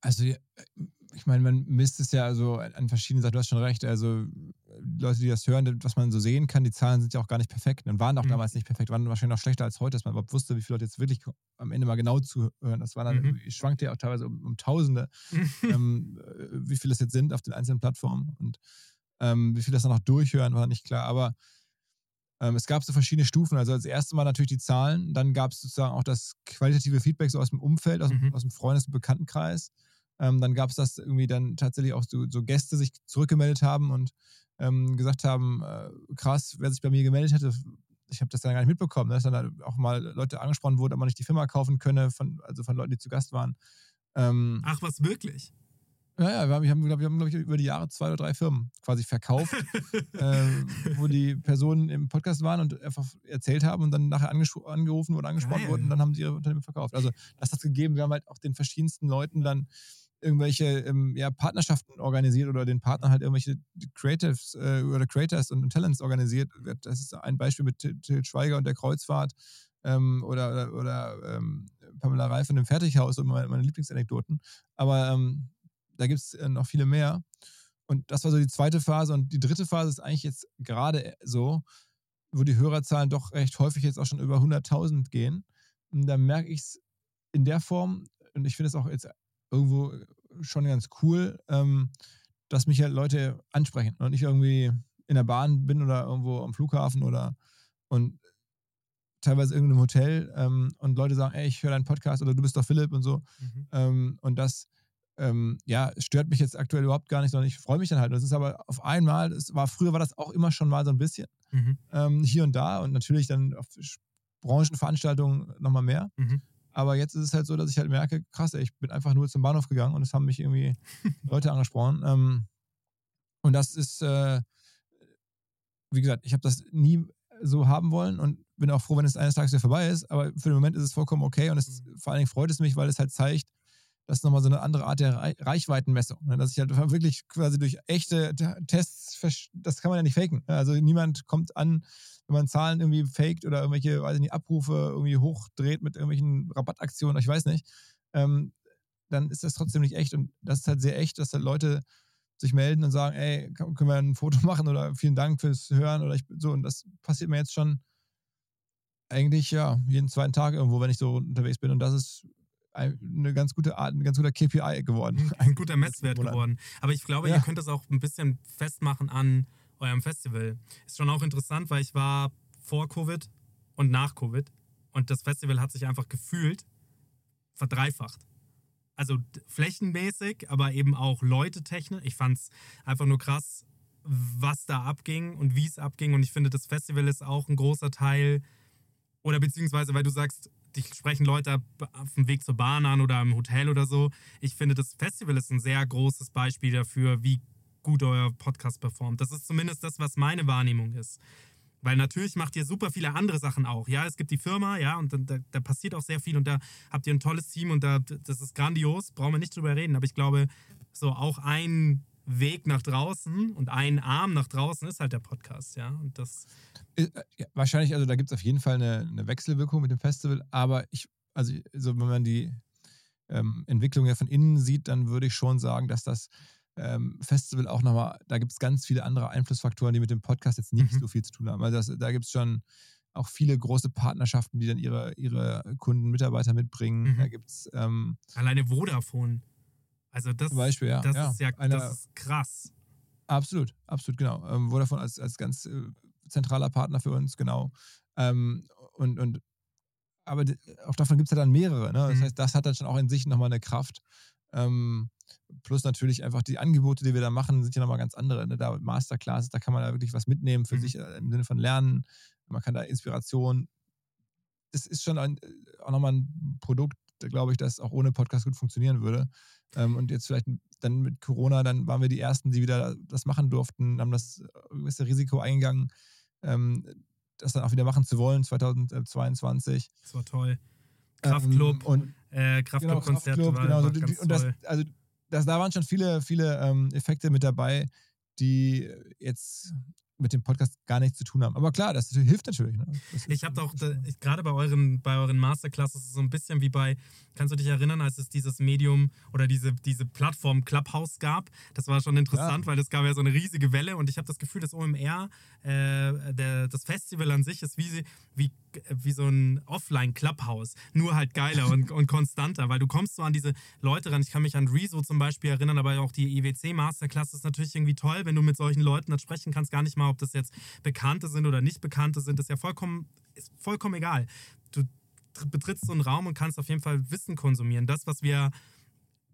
also, ich meine, man misst es ja also an verschiedenen Seiten, du hast schon recht. Also, Leute, die das hören, was man so sehen kann, die Zahlen sind ja auch gar nicht perfekt und waren auch mhm. damals nicht perfekt, waren wahrscheinlich noch schlechter als heute, dass man überhaupt wusste, wie viele Leute jetzt wirklich am Ende mal genau zuhören. Das war dann, mhm. schwankte ja auch teilweise um, um Tausende, ähm, wie viele es jetzt sind auf den einzelnen Plattformen und ähm, wie viele das dann noch durchhören, war nicht klar. Aber ähm, es gab so verschiedene Stufen. Also als erstes Mal natürlich die Zahlen, dann gab es sozusagen auch das qualitative Feedback so aus dem Umfeld, aus, mhm. aus dem Freundes- und Bekanntenkreis. Ähm, dann gab es das irgendwie dann tatsächlich auch so, so Gäste sich zurückgemeldet haben und ähm, gesagt haben, äh, krass, wer sich bei mir gemeldet hätte, ich habe das dann gar nicht mitbekommen, dass dann auch mal Leute angesprochen wurden, ob man nicht die Firma kaufen könne, von, also von Leuten, die zu Gast waren. Ähm, Ach, was wirklich? Ja, ja, wir haben, haben, glaube ich, über die Jahre zwei oder drei Firmen quasi verkauft, äh, wo die Personen im Podcast waren und einfach erzählt haben und dann nachher angerufen oder angesprochen Geil. wurden und dann haben sie ihre Unternehmen verkauft. Also das hat es gegeben. Wir haben halt auch den verschiedensten Leuten dann irgendwelche ähm, ja, Partnerschaften organisiert oder den Partnern halt irgendwelche Creatives äh, oder Creators und Talents organisiert. Das ist ein Beispiel mit Til Schweiger und der Kreuzfahrt ähm, oder, oder, oder ähm, Pamela Reif und dem Fertighaus und meine, meine Lieblingsanekdoten. Aber ähm, da gibt es äh, noch viele mehr. Und das war so die zweite Phase. Und die dritte Phase ist eigentlich jetzt gerade so, wo die Hörerzahlen doch recht häufig jetzt auch schon über 100.000 gehen. Und da merke ich es in der Form, und ich finde es auch jetzt irgendwo schon ganz cool, ähm, dass mich halt Leute ansprechen und ich irgendwie in der Bahn bin oder irgendwo am Flughafen oder und teilweise in irgendeinem Hotel ähm, und Leute sagen, ey, ich höre deinen Podcast oder du bist doch Philipp und so. Mhm. Ähm, und das ähm, ja, stört mich jetzt aktuell überhaupt gar nicht, sondern ich freue mich dann halt. Das ist aber auf einmal, es war, früher war das auch immer schon mal so ein bisschen mhm. ähm, hier und da und natürlich dann auf Branchenveranstaltungen nochmal mehr. Mhm. Aber jetzt ist es halt so, dass ich halt merke, krass, ey, ich bin einfach nur zum Bahnhof gegangen und es haben mich irgendwie Leute angesprochen. Ähm, und das ist, äh, wie gesagt, ich habe das nie so haben wollen und bin auch froh, wenn es eines Tages wieder vorbei ist. Aber für den Moment ist es vollkommen okay und es, mhm. vor allen Dingen freut es mich, weil es halt zeigt, das ist nochmal so eine andere Art der Reichweitenmessung. Ne? Dass ich halt wirklich quasi durch echte Tests, das kann man ja nicht faken. Ne? Also niemand kommt an, wenn man Zahlen irgendwie faked oder irgendwelche, weiß ich nicht, Abrufe irgendwie hochdreht mit irgendwelchen Rabattaktionen, ich weiß nicht, ähm, dann ist das trotzdem nicht echt. Und das ist halt sehr echt, dass halt Leute sich melden und sagen, ey, können wir ein Foto machen oder vielen Dank fürs Hören oder ich so. Und das passiert mir jetzt schon eigentlich ja jeden zweiten Tag irgendwo, wenn ich so unterwegs bin. Und das ist eine ganz gute Art, ein ganz guter KPI geworden. Ein guter Messwert geworden. Aber ich glaube, ja. ihr könnt das auch ein bisschen festmachen an eurem Festival. Ist schon auch interessant, weil ich war vor Covid und nach Covid und das Festival hat sich einfach gefühlt verdreifacht. Also flächenmäßig, aber eben auch Leute technisch. Ich fand es einfach nur krass, was da abging und wie es abging. Und ich finde, das Festival ist auch ein großer Teil, oder beziehungsweise, weil du sagst, dich sprechen Leute auf dem Weg zur Bahn an oder im Hotel oder so. Ich finde, das Festival ist ein sehr großes Beispiel dafür, wie gut euer Podcast performt. Das ist zumindest das, was meine Wahrnehmung ist. Weil natürlich macht ihr super viele andere Sachen auch. Ja, es gibt die Firma, ja, und da, da, passiert auch sehr viel und da habt ihr ein tolles Team und da, das ist grandios, brauchen wir nicht drüber reden. Aber ich glaube, so auch ein Weg nach draußen und ein Arm nach draußen ist halt der Podcast, ja. Und das. Äh, ja, wahrscheinlich, also da gibt es auf jeden Fall eine, eine, Wechselwirkung mit dem Festival, aber ich, also, also wenn man die ähm, Entwicklung ja von innen sieht, dann würde ich schon sagen, dass das ähm, Festival auch nochmal, da gibt es ganz viele andere Einflussfaktoren, die mit dem Podcast jetzt nicht mhm. so viel zu tun haben. Also das, da gibt es schon auch viele große Partnerschaften, die dann ihre, ihre Kunden, Mitarbeiter mitbringen. Mhm. Da gibt es ähm, alleine Vodafone. Also das, Beispiel, ja. das ja. ist ja Eine, das ist krass. Absolut, absolut, genau. Ähm, Vodafone als, als ganz äh, zentraler Partner für uns, genau. Ähm, und, und aber auch davon gibt es ja dann mehrere. Ne? Das Mhm. heißt, das hat dann schon auch in sich nochmal eine Kraft. Ähm, plus natürlich einfach die Angebote, die wir da machen, sind ja nochmal ganz andere. Ne? Da Masterclasses, da kann man da wirklich was mitnehmen für Mhm. sich äh, im Sinne von Lernen. Man kann da Inspiration. Das ist schon ein, äh, auch nochmal ein Produkt, glaube ich, das auch ohne Podcast gut funktionieren würde. Ähm, und jetzt vielleicht dann mit Corona, dann waren wir die Ersten, die wieder das machen durften, haben das äh, gewisse Risiko eingegangen, ähm, das dann auch wieder machen zu wollen, 2022. Das war toll. Kraftclub, Ähm, und äh, genau, Kraftclub-Konzerte Kraftclub, war, genau. So, und das, also, das, da waren schon viele, viele ähm, Effekte mit dabei, die jetzt mit dem Podcast gar nichts zu tun haben. Aber klar, das hilft natürlich. Ne? Das Ich habe auch, gerade bei euren, bei euren Masterclasses, so ein bisschen wie bei, kannst du dich erinnern, als es dieses Medium oder diese, diese Plattform Clubhouse gab? Das war schon interessant, weil das gab ja so eine riesige Welle und ich habe das Gefühl, das OMR, äh, der, das Festival an sich ist wie, wie, wie so ein Offline-Clubhouse, nur halt geiler und, und konstanter, weil du kommst so an diese Leute ran. Ich kann mich an Rezo zum Beispiel erinnern, aber auch die IWC Masterclass ist natürlich irgendwie toll, wenn du mit solchen Leuten dann sprechen kannst, gar nicht mal, ob das jetzt Bekannte sind oder nicht Bekannte sind, ist ja vollkommen, ist vollkommen egal. Du betrittst so einen Raum und kannst auf jeden Fall Wissen konsumieren. Das, was wir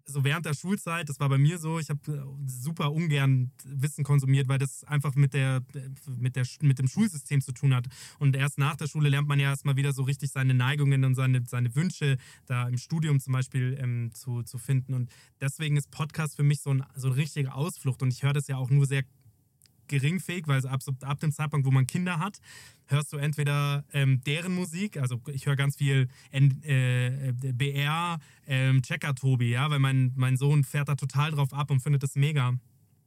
so während der Schulzeit, das war bei mir so, ich habe super ungern Wissen konsumiert, weil das einfach mit, der, mit, der, mit dem Schulsystem zu tun hat. Und erst nach der Schule lernt man ja erstmal wieder so richtig seine Neigungen und seine, seine Wünsche da im Studium zum Beispiel ähm, zu, zu finden. Und deswegen ist Podcast für mich so, ein, so eine richtige Ausflucht. Und ich höre das ja auch nur sehr geringfähig, weil ab, ab dem Zeitpunkt, wo man Kinder hat, hörst du entweder ähm, deren Musik, also ich höre ganz viel N, äh, BR, ähm, Checker Tobi, ja, weil mein, mein Sohn fährt da total drauf ab und findet das mega.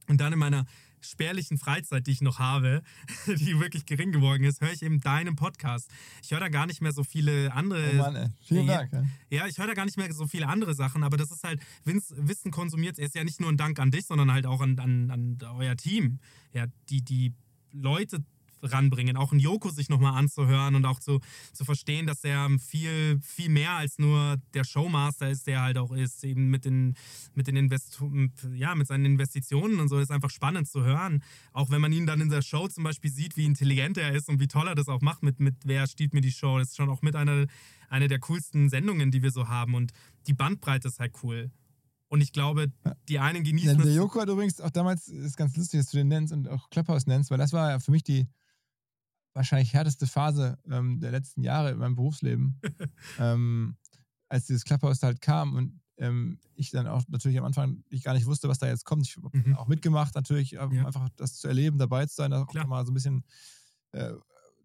Und dann in meiner spärlichen Freizeit, die ich noch habe, die wirklich gering geworden ist, höre ich eben deinen Podcast. Ich höre da gar nicht mehr so viele andere Oh Mann, ey. Vielen. Dank. Ja. ja, ich höre da gar nicht mehr so viele andere Sachen, aber das ist halt, Wins- Wissen konsumiert, ist ja nicht nur ein Dank an dich, sondern halt auch an, an, an euer Team. Ja, die, die Leute ranbringen, auch ein Joko sich nochmal anzuhören und auch zu, zu verstehen, dass er viel, viel mehr als nur der Showmaster ist, der halt auch ist, eben mit den, mit den Invest ja, mit seinen Investitionen und so, ist einfach spannend zu hören. Auch wenn man ihn dann in der Show zum Beispiel sieht, wie intelligent er ist und wie toll er das auch macht mit, mit Wer stiehlt mir die Show. Das ist schon auch mit einer, einer der coolsten Sendungen, die wir so haben. Und die Bandbreite ist halt cool. Und ich glaube, die einen Ja, genießen der es- Joko hat übrigens auch damals, ist ganz lustig, dass du den nennst und auch Clubhouse nennst, weil das war ja für mich die wahrscheinlich härteste Phase ähm, der letzten Jahre in meinem Berufsleben, ähm, als dieses Clubhouse halt kam und ähm, ich dann auch natürlich am Anfang ich gar nicht wusste, was da jetzt kommt. Ich habe Mhm. auch mitgemacht, natürlich, Ja. einfach das zu erleben, dabei zu sein, auch Klar. mal so ein bisschen äh,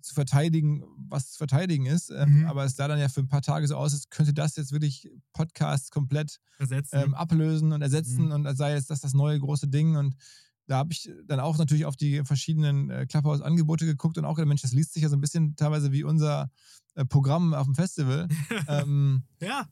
zu verteidigen, was zu verteidigen ist. Ähm, Mhm. Aber es sah dann ja für ein paar Tage so aus, als könnte das jetzt wirklich Podcasts komplett ähm, ablösen und ersetzen Mhm. und sei jetzt das das neue große Ding. Und da habe ich dann auch natürlich auf die verschiedenen äh, Clubhouse-Angebote geguckt und auch gedacht, Mensch, das liest sich ja so ein bisschen teilweise wie unser äh, Programm auf dem Festival. ähm, ja,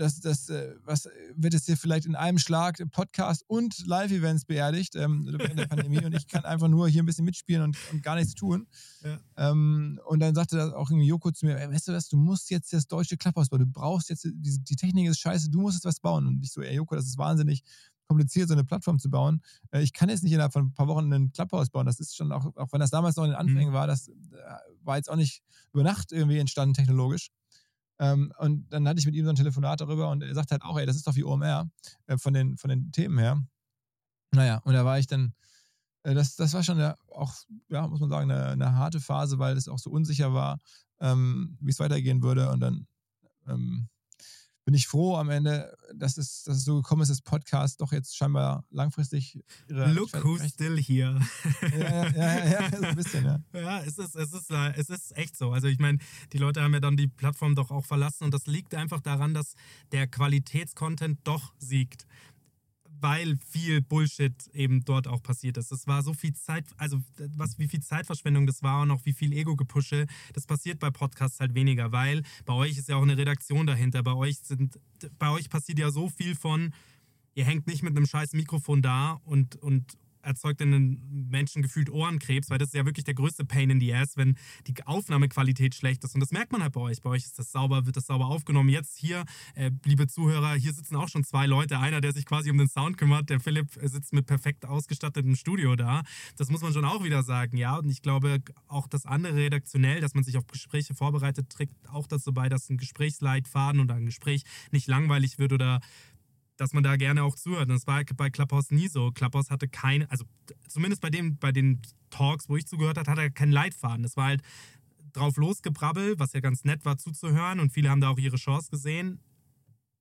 das, das äh, was wird jetzt hier vielleicht in einem Schlag Podcast und Live-Events beerdigt ähm, während der Pandemie und ich kann einfach nur hier ein bisschen mitspielen und, und gar nichts tun. Ja. Ähm, und dann sagte das auch irgendwie Joko zu mir, ey, weißt du was, du musst jetzt das deutsche Clubhouse bauen, du brauchst jetzt, die, die Technik ist scheiße, du musst jetzt was bauen. Und ich so, ey Joko, das ist wahnsinnig kompliziert, so eine Plattform zu bauen. Äh, ich kann jetzt nicht innerhalb von ein paar Wochen einen Clubhouse bauen. Das ist schon auch, auch wenn das damals noch in den Anfängen war, das äh, war jetzt auch nicht über Nacht irgendwie entstanden technologisch. Ähm, und dann hatte ich mit ihm so ein Telefonat darüber und er sagt halt auch, ey, das ist doch wie OMR äh, von, den, von den Themen her. Naja, und da war ich dann, das, das war schon eine, auch, ja, muss man sagen, eine, eine harte Phase, weil es auch so unsicher war, ähm, wie es weitergehen würde. Und dann ähm, bin ich froh am Ende, dass es, dass es so gekommen ist, dass Podcast doch jetzt scheinbar langfristig ihre. look who's still here. Ja, ja, ja, ja, so ein bisschen, ja. Ja, es ist, es, ist, es ist echt so. Also ich meine, die Leute haben ja dann die Plattform doch auch verlassen und das liegt einfach daran, dass der Qualitätscontent doch siegt. Weil viel Bullshit eben dort auch passiert ist. Es war so viel Zeit, also was, wie viel Zeitverschwendung das war und auch wie viel Ego-Gepusche, das passiert bei Podcasts halt weniger, weil bei euch ist ja auch eine Redaktion dahinter. Bei euch sind, bei euch passiert ja so viel von, ihr hängt nicht mit einem scheiß Mikrofon da und, und erzeugt in den Menschen gefühlt Ohrenkrebs, weil das ist ja wirklich der größte Pain in the ass, wenn die Aufnahmequalität schlecht ist. Und das merkt man halt bei euch. Bei euch ist das sauber, wird das sauber aufgenommen. Jetzt hier, äh, liebe Zuhörer, hier sitzen auch schon zwei Leute. Einer, der sich quasi um den Sound kümmert, der Philipp sitzt mit perfekt ausgestattetem Studio da. Das muss man schon auch wieder sagen, ja. Und ich glaube, auch das andere redaktionell, dass man sich auf Gespräche vorbereitet, trägt auch dazu bei, dass ein Gesprächsleitfaden oder ein Gespräch nicht langweilig wird oder dass man da gerne auch zuhört. Und das war bei Clubhouse nie so. Clubhouse hatte keine, also zumindest bei, dem, bei den Talks, wo ich zugehört habe, hatte er keinen Leitfaden. Das war halt drauf losgebrabbel, was ja ganz nett war zuzuhören und viele haben da auch ihre Chance gesehen.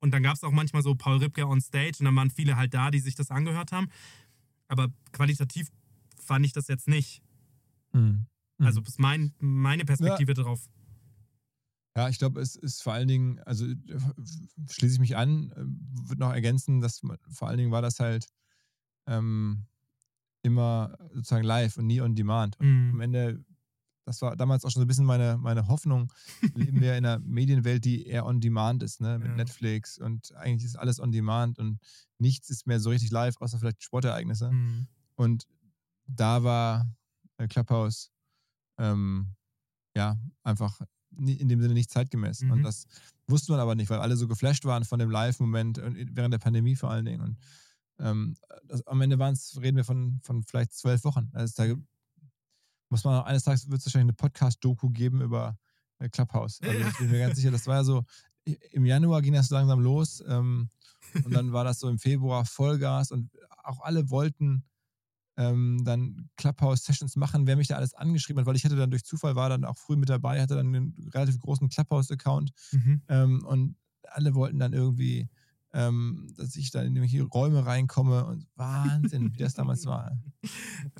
Und dann gab es auch manchmal so Paul Ripke on stage und dann waren viele halt da, die sich das angehört haben. Aber qualitativ fand ich das jetzt nicht. Mhm. Also ist mein, meine Perspektive ja. darauf. Ja, ich glaube, es ist vor allen Dingen, also schließe ich mich an, äh, würde noch ergänzen, dass vor allen Dingen war das halt ähm, immer sozusagen live und nie on demand. Und mhm. am Ende, das war damals auch schon so ein bisschen meine, meine Hoffnung, leben wir in einer Medienwelt, die eher on demand ist, ne? mit ja. Netflix und eigentlich ist alles on demand und nichts ist mehr so richtig live, außer vielleicht Sportereignisse. Mhm. Und da war äh, Clubhouse ähm, ja einfach in dem Sinne nicht zeitgemäß. Mhm. Und das wusste man aber nicht, weil alle so geflasht waren von dem Live-Moment während der Pandemie vor allen Dingen. Und ähm, das, am Ende waren es, reden wir von, von vielleicht zwölf Wochen. Also da muss man auch eines Tages wird es wahrscheinlich eine Podcast-Doku geben über äh, Clubhouse. Also ich bin mir ganz sicher, das war ja so, im Januar ging das langsam los ähm, und dann war das so im Februar Vollgas und auch alle wollten ähm, dann Clubhouse-Sessions machen, wer mich da alles angeschrieben hat, weil ich hatte dann durch Zufall, war dann auch früh mit dabei, hatte dann einen relativ großen Clubhouse-Account mhm. ähm, und alle wollten dann irgendwie ähm, dass ich da in irgendwelche Räume reinkomme und Wahnsinn, wie das damals war.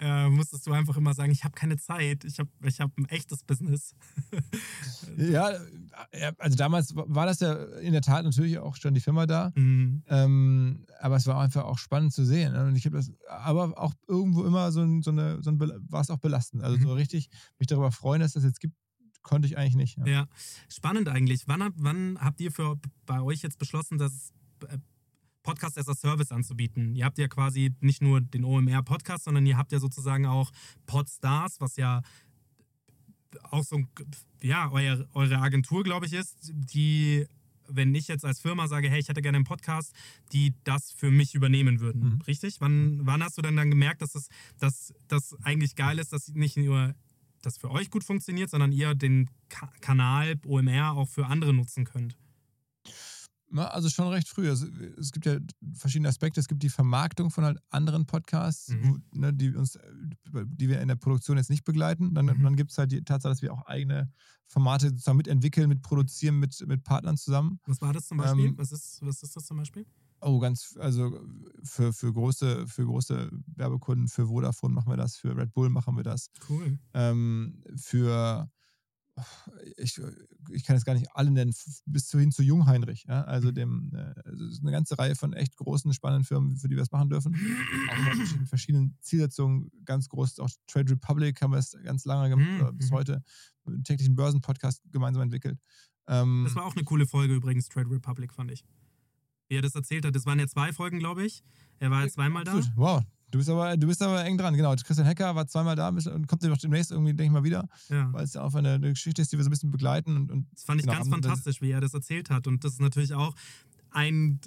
Äh, musstest du einfach immer sagen, ich habe keine Zeit, ich habe ich hab ein echtes Business. ja, also damals war das ja in der Tat natürlich auch schon die Firma da, mhm. ähm, aber es war einfach auch spannend zu sehen. Ne? Und ich habe das, aber auch irgendwo immer so, ein, so eine, so ein war es auch belastend. Also mhm. so richtig mich darüber freuen, dass das jetzt gibt, konnte ich eigentlich nicht. Ja, ja. spannend eigentlich. Wann, wann habt ihr für bei euch jetzt beschlossen, dass äh, Podcast as a Service anzubieten. Ihr habt ja quasi nicht nur den OMR-Podcast, sondern ihr habt ja sozusagen auch Podstars, was ja auch so ja, euer, eure Agentur, glaube ich, ist, die, wenn ich jetzt als Firma sage, hey, ich hätte gerne einen Podcast, die das für mich übernehmen würden. Mhm. Richtig? Wann, wann hast du denn dann gemerkt, dass das, dass das eigentlich geil ist, dass nicht nur das für euch gut funktioniert, sondern ihr den Ka Kanal OMR auch für andere nutzen könnt? Also schon recht früh. Also es gibt ja verschiedene Aspekte. Es gibt die Vermarktung von halt anderen Podcasts, mhm. wo, ne, die uns, die wir in der Produktion jetzt nicht begleiten. Dann, mhm. dann gibt es halt die Tatsache, dass wir auch eigene Formate sozusagen mitentwickeln, mitproduzieren mit, mit Partnern zusammen. Was war das zum Beispiel? Ähm, was, ist, was ist das zum Beispiel? Oh, ganz, also für, für, große, für große Werbekunden, für Vodafone machen wir das, für Red Bull machen wir das. Cool. Ähm, für ich, ich kann jetzt gar nicht alle nennen, bis hin zu Jungheinrich. Ja? Also mhm. dem, äh, also eine ganze Reihe von echt großen, spannenden Firmen, für die wir es machen dürfen. Auch mit verschiedenen Zielsetzungen, ganz groß. Auch Trade Republic haben wir es ganz lange gemacht, mhm. bis mhm. heute dem täglichen Börsenpodcast gemeinsam entwickelt. Ähm, das war auch eine coole Folge übrigens, Trade Republic, fand ich. Wie er das erzählt hat, das waren ja zwei Folgen, glaube ich. Er war ja zweimal da. Wow, Du bist aber, du bist aber eng dran, genau. Christian Hecker war zweimal da und kommt ja demnächst irgendwie, denke ich mal, wieder. Ja. Weil es ja auch eine, eine, Geschichte ist, die wir so ein bisschen begleiten. Und, und das fand ich genau, ganz fantastisch, wie er das erzählt hat. Und das ist natürlich auch ein,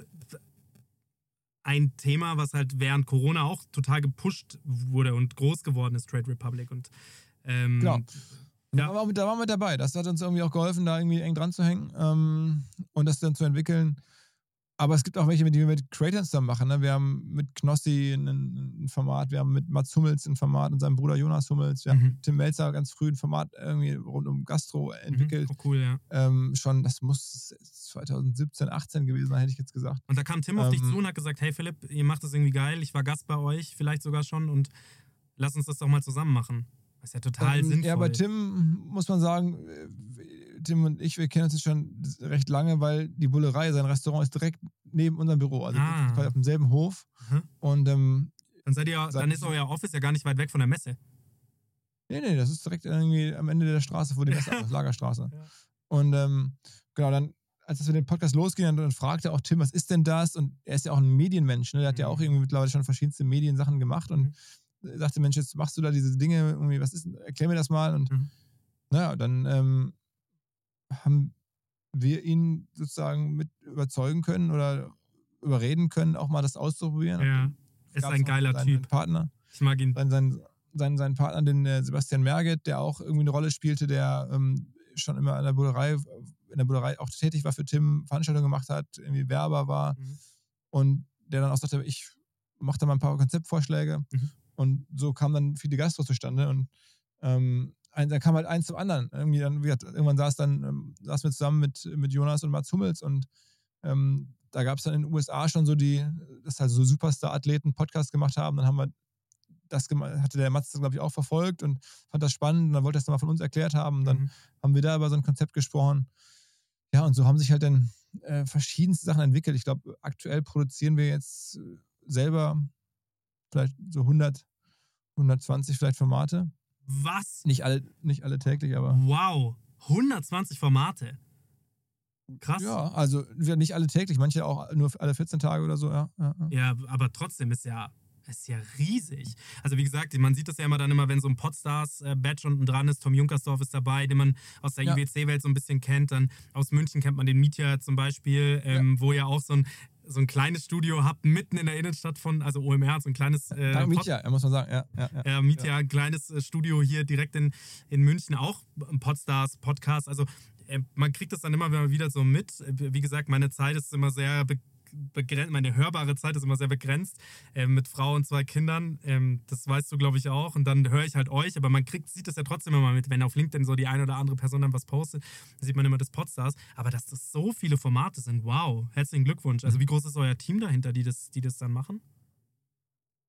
ein Thema, was halt während Corona auch total gepusht wurde und groß geworden ist, Trade Republic. Und, ähm, genau. Ja. Da, waren wir, da waren wir dabei. Das hat uns irgendwie auch geholfen, da irgendwie eng dran zu hängen ähm, und das dann zu entwickeln. Aber es gibt auch welche, die wir mit Creators zusammen machen. Ne? Wir haben mit Knossi ein, ein, Format, wir haben mit Mats Hummels ein Format und seinem Bruder Jonas Hummels. Wir mhm. haben Tim Melzer ganz früh ein Format irgendwie rund um Gastro entwickelt. Mhm. Oh, cool, ja. Ähm, schon, das muss 2017, 18 gewesen sein, hätte ich jetzt gesagt. Und da kam Tim auf dich ähm, zu und hat gesagt: Hey Philipp, ihr macht das irgendwie geil. Ich war Gast bei euch, vielleicht sogar schon und lass uns das doch mal zusammen machen. Das ist ja total ähm, sinnvoll. Ja, bei Tim muss man sagen, Tim und ich, wir kennen uns jetzt schon recht lange, weil die Bullerei, sein Restaurant ist direkt neben unserem Büro. Also ah. auf demselben Hof. Mhm. Und ähm, dann seid ihr, dann ist euer Office ja gar nicht weit weg von der Messe. Nee, nee, das ist direkt irgendwie am Ende der Straße, wo die Messe ist, Lagerstraße. Ja. Und ähm, genau, dann, als es mit dem Podcast losging, dann, dann fragte auch Tim, was ist denn das? Und er ist ja auch ein Medienmensch, ne? Der hat ja auch mhm. irgendwie mittlerweile schon verschiedenste Mediensachen gemacht und mhm. sagte, Mensch, jetzt machst du da diese Dinge, irgendwie, was ist, erklär mir das mal. Und Mhm. naja, dann ähm, haben wir ihn sozusagen mit überzeugen können oder überreden können, auch mal das auszuprobieren. Ja. Ist ein geiler seinen, Typ. Partner, Ich mag ihn. seinen, seinen, seinen, seinen Partner, den äh, Sebastian Merget, der auch irgendwie eine Rolle spielte, der ähm, schon immer in der Bullerei, in der Bullerei auch tätig war für Tim, Veranstaltungen gemacht hat, irgendwie Werber war Mhm. und der dann auch sagte, ich mache da mal ein paar Konzeptvorschläge. Mhm. Und so kamen dann viele Gastros zustande und ähm, ein, dann kam halt eins zum anderen. Irgendwie dann, irgendwann saß dann, ähm, saßen wir zusammen mit, mit Jonas und Mats Hummels und ähm, da gab es dann in den USA schon so die, dass halt so Superstar-Athleten Podcast gemacht haben. Dann haben wir das gemacht, hatte der Mats, glaube ich, auch verfolgt und fand das spannend und dann wollte er es nochmal von uns erklärt haben. Und dann Mhm. haben wir da über so ein Konzept gesprochen. Ja, und so haben sich halt dann äh, verschiedenste Sachen entwickelt. Ich glaube, aktuell produzieren wir jetzt äh, selber vielleicht so 100, 120 vielleicht Formate. Was? Nicht alle, nicht alle täglich, aber Wow. 120 Formate. Krass. ja, also nicht alle täglich, manche auch nur alle 14 Tage oder so. Ja, ja, ja. Ja, aber trotzdem ist ja, ist ja riesig. Also wie gesagt, man sieht das ja immer dann immer, wenn so ein Podstars-Badge unten dran ist. Tom Junkersdorf ist dabei, den man aus der Ja. IWC-Welt so ein bisschen kennt. Dann aus München kennt man den Mietja zum Beispiel, ähm, wo ihr auch so ein, so ein kleines Studio habt, mitten in der Innenstadt von, also OMR, hat so ein kleines äh, Mietja, muss man sagen. Ja, ja, ja. Er mietet ja ein kleines äh, Studio hier direkt in, in München, auch Podstars Podcast. Also äh, man kriegt das dann immer wieder so mit. Äh, Wie gesagt, meine Zeit ist immer sehr begrenzt, meine hörbare Zeit ist immer sehr begrenzt äh, mit Frau und zwei Kindern. Ähm, das weißt du, glaube ich, auch. Und dann höre ich halt euch, aber man kriegt, sieht das ja trotzdem immer mit, wenn auf LinkedIn so die eine oder andere Person dann was postet, dann sieht man immer das Podstars. Aber dass das so viele Formate sind, wow, herzlichen Glückwunsch. Also wie groß ist euer Team dahinter, die das, die das dann machen?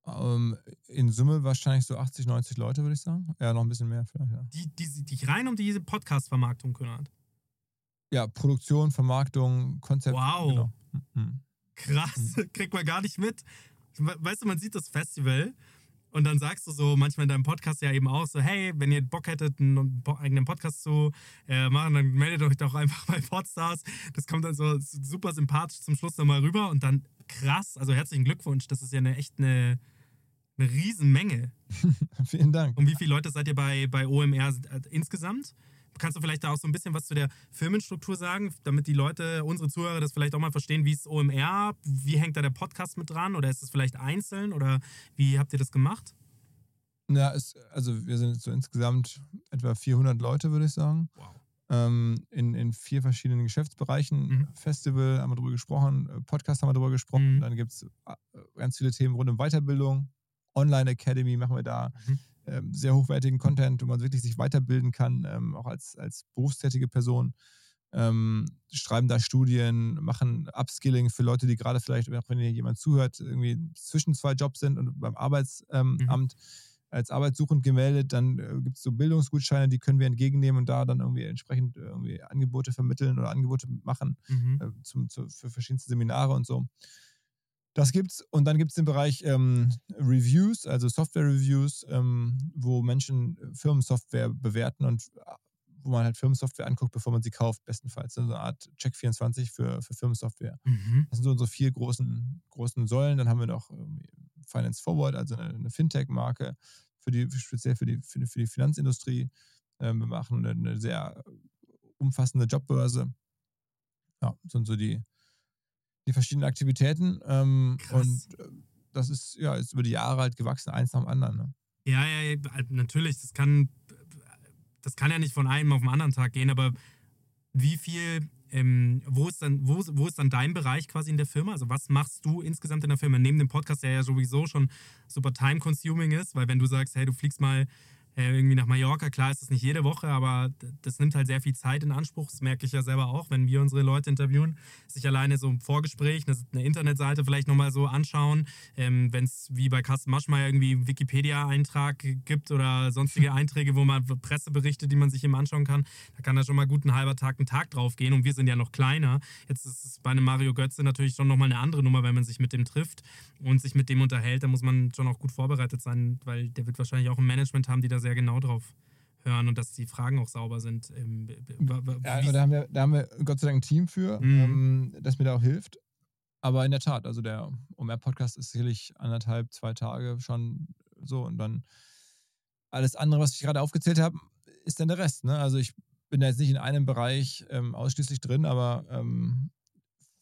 Ähm, in Summe wahrscheinlich so 80, 90 Leute, würde ich sagen. Ja, noch ein bisschen mehr vielleicht. Ja, Die, die sich die rein um diese Podcast-Vermarktung kümmert. ja Produktion, Vermarktung, Konzept. Wow. Genau. Mhm. Krass, kriegt man gar nicht mit. We- Weißt du, man sieht das Festival und dann sagst du so manchmal in deinem Podcast ja eben auch so, hey, wenn ihr Bock hättet, einen eigenen Podcast zu äh, machen, dann meldet euch doch einfach bei Podstars. Das kommt dann so super sympathisch zum Schluss nochmal rüber und dann krass, also herzlichen Glückwunsch, das ist ja eine echt eine, eine Riesenmenge. Vielen Dank. Und wie viele Leute seid ihr bei, bei OMR äh, insgesamt? Kannst du vielleicht da auch so ein bisschen was zu der Firmenstruktur sagen, damit die Leute, unsere Zuhörer, das vielleicht auch mal verstehen, wie ist OMR? Wie hängt da der Podcast mit dran? Oder ist es vielleicht einzeln? Oder wie habt ihr das gemacht? Ja, es, also wir sind so insgesamt etwa 400 Leute, würde ich sagen. Wow. Ähm, in, in vier verschiedenen Geschäftsbereichen. Mhm. Festival haben wir drüber gesprochen, äh, Podcast haben wir drüber gesprochen. Mhm. Dann gibt es ganz viele Themen rund um Weiterbildung. Online Academy machen wir da. Mhm. Ähm, sehr hochwertigen Content, wo man wirklich sich weiterbilden kann, ähm, auch als, als berufstätige Person. Ähm, schreiben da Studien, machen Upskilling für Leute, die gerade vielleicht, auch wenn hier jemand zuhört, irgendwie zwischen zwei Jobs sind und beim Arbeitsamt Mhm. ähm, als arbeitssuchend gemeldet, dann äh, gibt es so Bildungsgutscheine, die können wir entgegennehmen und da dann irgendwie entsprechend irgendwie Angebote vermitteln oder Angebote machen Mhm. äh, zum, zu, für verschiedenste Seminare und so. Das gibt's. Und dann gibt es den Bereich ähm, Reviews, also Software-Reviews, ähm, wo Menschen äh, Firmensoftware bewerten und äh, wo man halt Firmensoftware anguckt, bevor man sie kauft, bestenfalls. So eine Art Check24 für, für Firmensoftware. Mhm. Das sind so unsere vier großen, großen Säulen. Dann haben wir noch irgendwie Finance Forward, also eine, eine Fintech-Marke, für die, speziell für die, für die, für die Finanzindustrie. Ähm, wir machen eine, eine sehr umfassende Jobbörse. Ja, sind so die, die verschiedenen Aktivitäten. Ähm, Krass. und äh, das ist ja ist über die Jahre halt gewachsen, eins nach dem anderen. Ne? Ja, ja, ja, natürlich. Das kann, das kann ja nicht von einem auf den anderen Tag gehen, aber wie viel, ähm, wo, ist dann, wo, wo ist dann dein Bereich quasi in der Firma? Also was machst du insgesamt in der Firma? Neben dem Podcast, der ja sowieso schon super time-consuming ist, weil wenn du sagst, hey, du fliegst mal irgendwie nach Mallorca, klar ist das nicht jede Woche, aber das nimmt halt sehr viel Zeit in Anspruch. Das merke ich ja selber auch, wenn wir unsere Leute interviewen, sich alleine so im Vorgespräch eine, Internetseite vielleicht nochmal so anschauen. Ähm, wenn es wie bei Carsten Maschmeyer irgendwie einen Wikipedia-Eintrag gibt oder sonstige Einträge, wo man Presseberichte, die man sich eben anschauen kann, da kann da schon mal gut ein halber Tag, ein Tag drauf gehen und wir sind ja noch kleiner. Jetzt ist es bei einem Mario Götze natürlich schon nochmal eine andere Nummer, wenn man sich mit dem trifft und sich mit dem unterhält, da muss man schon auch gut vorbereitet sein, weil der wird wahrscheinlich auch ein Management haben, die da sehr genau drauf hören und dass die Fragen auch sauber sind. Ähm, Ja, da haben, wir, da haben wir Gott sei Dank ein Team für, Mhm. ähm, das mir da auch hilft. Aber in der Tat, also der OMR-Podcast ist sicherlich anderthalb, zwei Tage schon so und dann alles andere, was ich gerade aufgezählt habe, ist dann der Rest. Ne? Also ich bin da jetzt nicht in einem Bereich ähm, ausschließlich drin, aber ähm,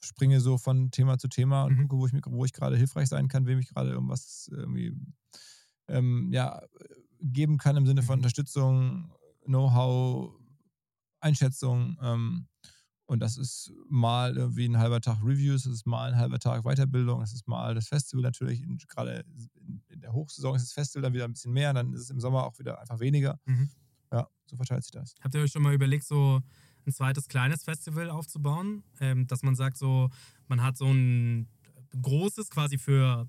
springe so von Thema zu Thema und Mhm. gucke, wo ich, mir- wo ich gerade hilfreich sein kann, wem ich gerade irgendwas irgendwie ähm, ja, geben kann im Sinne von Mhm. Unterstützung, Know-how, Einschätzung. Ähm, und das ist mal irgendwie ein halber Tag Reviews, das ist mal ein halber Tag Weiterbildung, das ist mal das Festival natürlich. Und gerade in, in der Hochsaison ist das Festival dann wieder ein bisschen mehr, dann ist es im Sommer auch wieder einfach weniger. Mhm. Ja, so verteilt sich das. Habt ihr euch schon mal überlegt, so ein zweites kleines Festival aufzubauen? Ähm, dass man sagt, so, man hat so ein großes quasi für,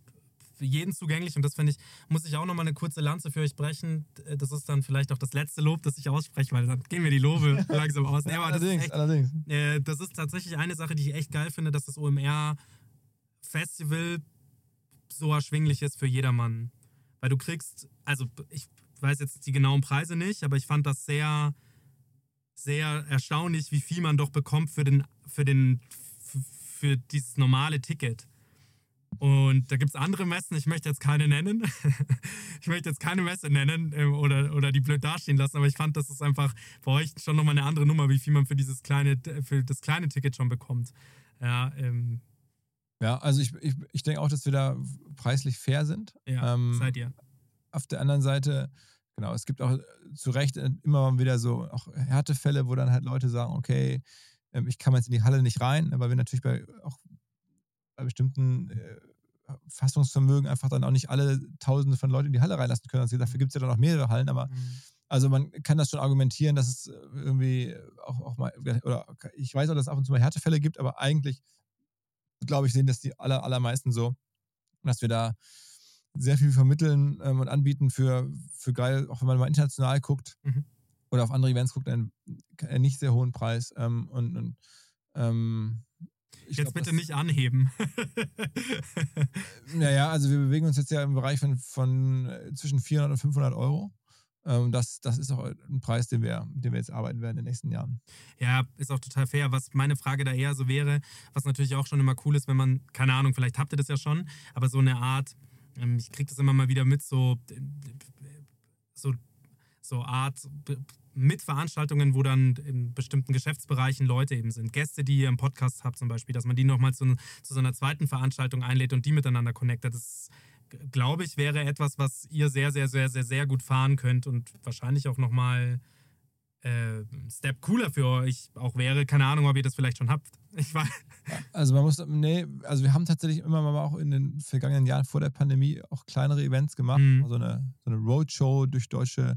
für jeden zugänglich und das finde ich, muss ich auch nochmal eine kurze Lanze für euch brechen. Äh, Das ist dann vielleicht auch das letzte Lob, das ich ausspreche, weil dann gehen mir die Lobe langsam aus. Nee, aber das ist allerdings, echt, allerdings. äh, das ist tatsächlich eine Sache, die ich echt geil finde, dass das OMR-Festival so erschwinglich ist für jedermann. Weil du kriegst, also ich weiß jetzt die genauen Preise nicht, aber ich fand das sehr, sehr erstaunlich, wie viel man doch bekommt für den, für den, für dieses normale Ticket. Und da gibt es andere Messen, ich möchte jetzt keine nennen. ich möchte jetzt keine Messe nennen ähm, oder, oder die blöd dastehen lassen, aber ich fand, das ist einfach bei euch schon nochmal eine andere Nummer, wie viel man für dieses kleine, für das kleine Ticket schon bekommt. Ja, ähm, Ja, also ich, ich, ich denke auch, dass wir da preislich fair sind. ja Ähm, seid ihr. auf der anderen Seite, genau, es gibt auch äh, zu Recht äh, immer wieder so auch Härtefälle, wo dann halt Leute sagen, okay, ähm, ich kann jetzt in die Halle nicht rein, weil wir natürlich bei auch bei bestimmten äh, Fassungsvermögen einfach dann auch nicht alle Tausende von Leuten in die Halle reinlassen können. Also dafür gibt es ja dann auch mehrere Hallen, aber Mhm. also man kann das schon argumentieren, dass es äh, irgendwie auch, auch mal, oder ich weiß auch, dass es ab und zu mal Härtefälle gibt, aber eigentlich, glaube ich, sehen das die aller, allermeisten so, dass wir da sehr viel vermitteln ähm, und anbieten für, für geil, auch wenn man mal international guckt Mhm. oder auf andere Events guckt, einen, einen nicht sehr hohen Preis. Ähm, und und ähm, ich Jetzt glaub, bitte das- nicht anheben. Naja, also wir bewegen uns jetzt ja im Bereich von, von äh, zwischen 400 und 500 Euro. Ähm, das, das ist auch ein Preis, den wir, den wir jetzt arbeiten werden in den nächsten Jahren. Ja, ist auch total fair. Was meine Frage da eher so wäre, was natürlich auch schon immer cool ist, wenn man, keine Ahnung, vielleicht habt ihr das ja schon, aber so eine Art, ähm, ich kriege das immer mal wieder mit, so, so, so Art Mitveranstaltungen, wo dann in bestimmten Geschäftsbereichen Leute eben sind. Gäste, die ihr im Podcast habt zum Beispiel, dass man die nochmal zu, zu so einer zweiten Veranstaltung einlädt und die miteinander connectet. Das glaube ich, wäre etwas, was ihr sehr, sehr, sehr, sehr, sehr gut fahren könnt und wahrscheinlich auch nochmal äh, ein Step cooler für euch auch wäre. Keine Ahnung, ob ihr das vielleicht schon habt. Ich weiß. Also man muss, nee, also wir haben tatsächlich immer mal auch in den vergangenen Jahren vor der Pandemie auch kleinere Events gemacht. Mhm. So, eine, so eine Roadshow durch deutsche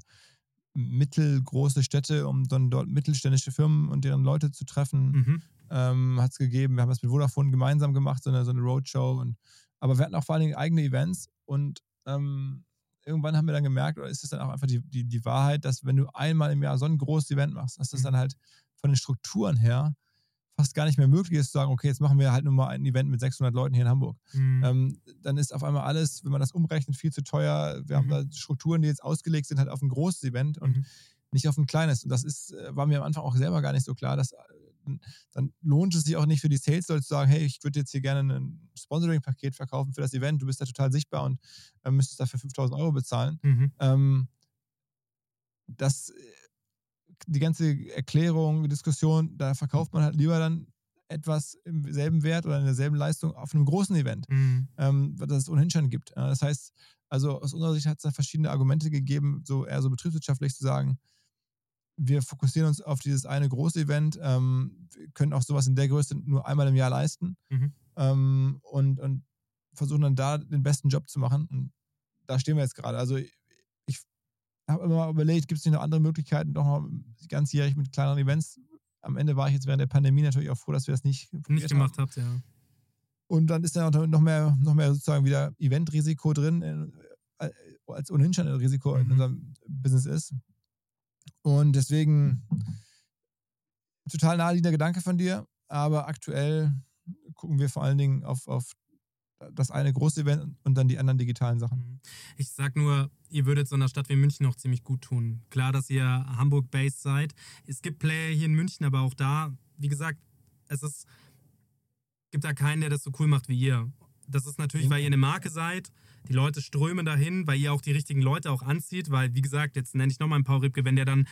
mittelgroße Städte, um dann dort mittelständische Firmen und deren Leute zu treffen. Mhm. ähm, hat es gegeben. Wir haben das mit Vodafone gemeinsam gemacht, so eine, so eine Roadshow. Und, aber wir hatten auch vor allen Dingen eigene Events und ähm, irgendwann haben wir dann gemerkt, oder ist es dann auch einfach die, die, die Wahrheit, dass wenn du einmal im Jahr so ein großes Event machst, dass das Mhm. dann halt von den Strukturen her fast gar nicht mehr möglich ist zu sagen, okay, jetzt machen wir halt nur mal ein Event mit 600 Leuten hier in Hamburg. Mhm. Ähm, dann ist auf einmal alles, wenn man das umrechnet, viel zu teuer. Wir haben Mhm. da Strukturen, die jetzt ausgelegt sind, halt auf ein großes Event und Mhm. nicht auf ein kleines. Und das ist, äh, war mir am Anfang auch selber gar nicht so klar, dass äh, dann lohnt es sich auch nicht für die Sales-Leute zu sagen, hey, ich würde jetzt hier gerne ein Sponsoring-Paket verkaufen für das Event, du bist da total sichtbar und äh, müsstest dafür 5000 Euro bezahlen. Mhm. Ähm, das, äh, die ganze Erklärung, Diskussion, da verkauft man halt lieber dann etwas im selben Wert oder in derselben Leistung auf einem großen Event Mhm. ähm, das es ohnehin schon gibt. Das heißt, also aus unserer Sicht hat es da verschiedene Argumente gegeben, so eher so betriebswirtschaftlich zu sagen, wir fokussieren uns auf dieses eine große Event, ähm, wir können auch sowas in der Größe nur einmal im Jahr leisten Mhm. ähm, und, und versuchen dann da den besten Job zu machen. Und da stehen wir jetzt gerade. Also habe immer überlegt, gibt es nicht noch andere Möglichkeiten, doch mal ganzjährig mit kleineren Events. Am Ende war ich jetzt während der Pandemie natürlich auch froh, dass wir das nicht, Nicht gemacht habt, ja. und dann ist da noch noch mehr, noch mehr sozusagen wieder Eventrisiko drin, äh, als ohnehin schon ein Risiko in Mhm. unserem Business ist. Und deswegen total naheliegender Gedanke von dir, aber aktuell gucken wir vor allen Dingen auf, auf das eine große Event und dann die anderen digitalen Sachen. Mhm. Ich sag nur, ihr würdet so einer Stadt wie München noch ziemlich gut tun. Klar, dass ihr Hamburg-based seid. Es gibt Player hier in München, aber auch da, wie gesagt, es ist, gibt da keinen, der das so cool macht wie ihr. Das ist natürlich, weil ihr eine Marke seid, Die Leute strömen dahin, weil ihr auch die richtigen Leute auch anzieht, weil, wie gesagt, jetzt nenne ich nochmal einen Paul Ripke, wenn der dann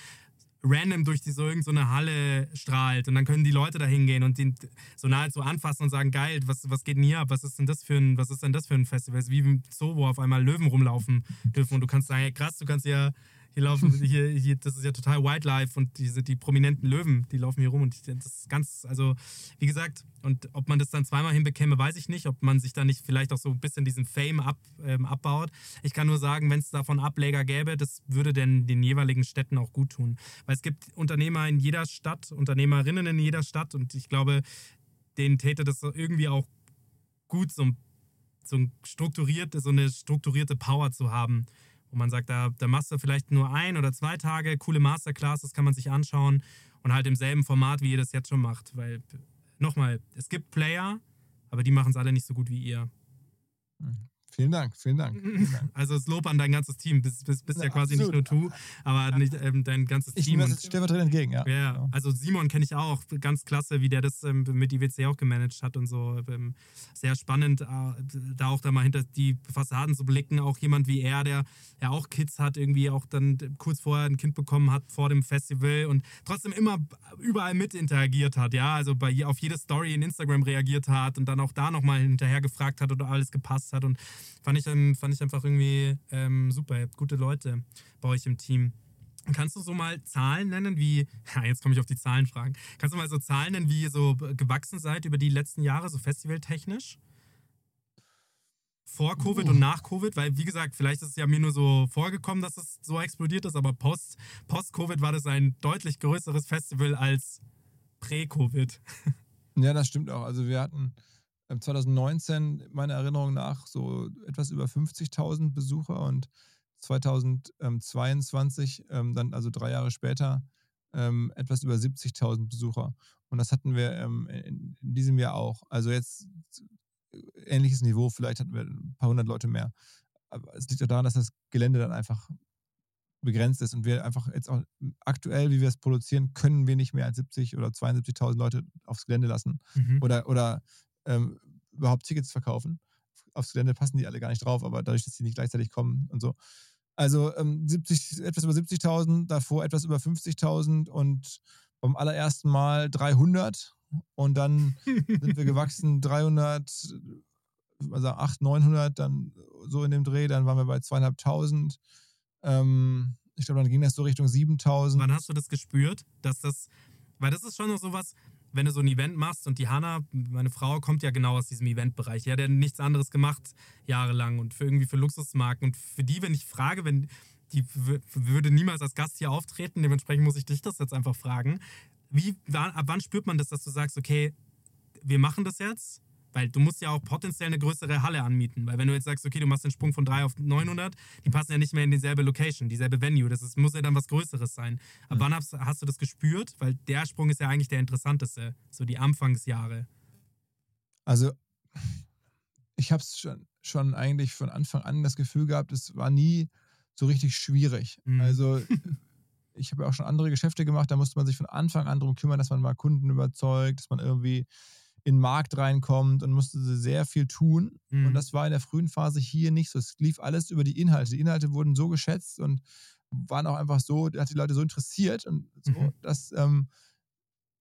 random durch die, so irgendeine Halle strahlt und dann können die Leute da hingehen und den so nahezu anfassen und sagen, geil, was, was geht denn hier ab? Was ist denn das für ein, was ist denn das für ein Festival? Es ist wie im Zoo, wo auf einmal Löwen rumlaufen dürfen und du kannst sagen, hey, krass, du kannst ja hier laufen, hier, hier, das ist ja total Wildlife und diese, die prominenten Löwen, die laufen hier rum und das ist ganz, also wie gesagt, und ob man das dann zweimal hinbekäme, weiß ich nicht, ob man sich da nicht vielleicht auch so ein bisschen diesen Fame ab, ähm, abbaut. Ich kann nur sagen, wenn es davon Ableger gäbe, das würde denn den jeweiligen Städten auch gut tun. Weil es gibt Unternehmer in jeder Stadt, Unternehmerinnen in jeder Stadt und ich glaube, denen täte das irgendwie auch gut, so, so, ein strukturiert, so eine strukturierte Power zu haben wo man sagt, da, da machst du vielleicht nur ein oder zwei Tage, coole Masterclass, das kann man sich anschauen und halt im selben Format, wie ihr das jetzt schon macht. Weil, nochmal, es gibt Player, aber die machen es alle nicht so gut wie ihr. Vielen Dank, vielen Dank. Vielen Dank. Also das Lob an dein ganzes Team. Bist, bist, bist ja, ja quasi absolut. nicht nur du, aber nicht, ähm, dein ganzes ich Team. Ich nehme das stellvertretend entgegen, ja. Ja, genau. also Simon kenne ich auch. Ganz klasse, wie der das ähm, mit IWC auch gemanagt hat und so. Ähm, sehr spannend, äh, da auch da mal hinter die Fassaden zu blicken. Auch jemand wie er, der ja auch Kids hat, irgendwie auch dann kurz vorher ein Kind bekommen hat vor dem Festival und trotzdem immer überall mit interagiert hat. Ja, also bei, auf jede Story in Instagram reagiert hat und dann auch da nochmal hinterher gefragt hat, ob alles gepasst hat und fand ich, ähm, fand ich einfach irgendwie ähm, super. Ihr habt gute Leute bei euch im Team. Kannst du so mal Zahlen nennen, wie, ja, jetzt komme ich auf die Zahlenfragen. Kannst du mal so Zahlen nennen, wie ihr so gewachsen seid über die letzten Jahre, so festivaltechnisch? Vor Covid uh. und nach Covid, weil wie gesagt, vielleicht ist es ja mir nur so vorgekommen, dass es so explodiert ist, aber post, post-Covid war das ein deutlich größeres Festival als prä-Covid. Ja, das stimmt auch. Also wir hatten 2019 meiner Erinnerung nach so etwas über 50.000 Besucher und 2022 ähm, dann also drei Jahre später ähm, etwas über 70.000 Besucher. Und das hatten wir ähm, in, in, diesem Jahr auch. Also jetzt ähnliches Niveau, vielleicht hatten wir ein paar hundert Leute mehr. Aber es liegt auch daran, dass das Gelände dann einfach begrenzt ist und wir einfach jetzt auch aktuell, wie wir es produzieren, können wir nicht mehr als 70 oder 72.000 Leute aufs Gelände lassen mhm. oder, oder ähm, überhaupt Tickets verkaufen. Aufs Gelände passen die alle gar nicht drauf, aber dadurch, dass die nicht gleichzeitig kommen und so. Also ähm, 70, etwas über 70.000, davor etwas über 50.000 und beim allerersten Mal 300 und dann sind wir gewachsen 300, also 800, 900, dann so in dem Dreh, dann waren wir bei zweieinhalbtausend. Ähm, ich glaube, dann ging das so Richtung 7000. Wann hast du das gespürt, dass das, weil das ist schon noch sowas, wenn du so ein Event machst und die Hanna, meine Frau, kommt ja genau aus diesem Eventbereich. Die hat ja nichts anderes gemacht jahrelang und für irgendwie für Luxusmarken. Und für die, wenn ich frage, wenn die würde niemals als Gast hier auftreten, dementsprechend muss ich dich das jetzt einfach fragen. Wie, ab wann spürt man das, dass du sagst, okay, wir machen das jetzt? Weil du musst ja auch potenziell eine größere Halle anmieten. Weil wenn du jetzt sagst, okay, du machst den Sprung von 3 auf 900, die passen ja nicht mehr in dieselbe Location, dieselbe Venue. Das ist, muss ja dann was Größeres sein. Aber wann hast, hast, du das gespürt? Weil der Sprung ist ja eigentlich der interessanteste. So die Anfangsjahre. Also ich habe es schon, schon eigentlich von Anfang an das Gefühl gehabt, es war nie so richtig schwierig. Mhm. Also ich habe ja auch schon andere Geschäfte gemacht, da musste man sich von Anfang an darum kümmern, dass man mal Kunden überzeugt, dass man irgendwie in den Markt reinkommt und musste sehr viel tun. Mhm. Und das war in der frühen Phase hier nicht so. Es lief alles über die Inhalte. Die Inhalte wurden so geschätzt und waren auch einfach so, hat die Leute so interessiert und so, mhm. dass, ähm,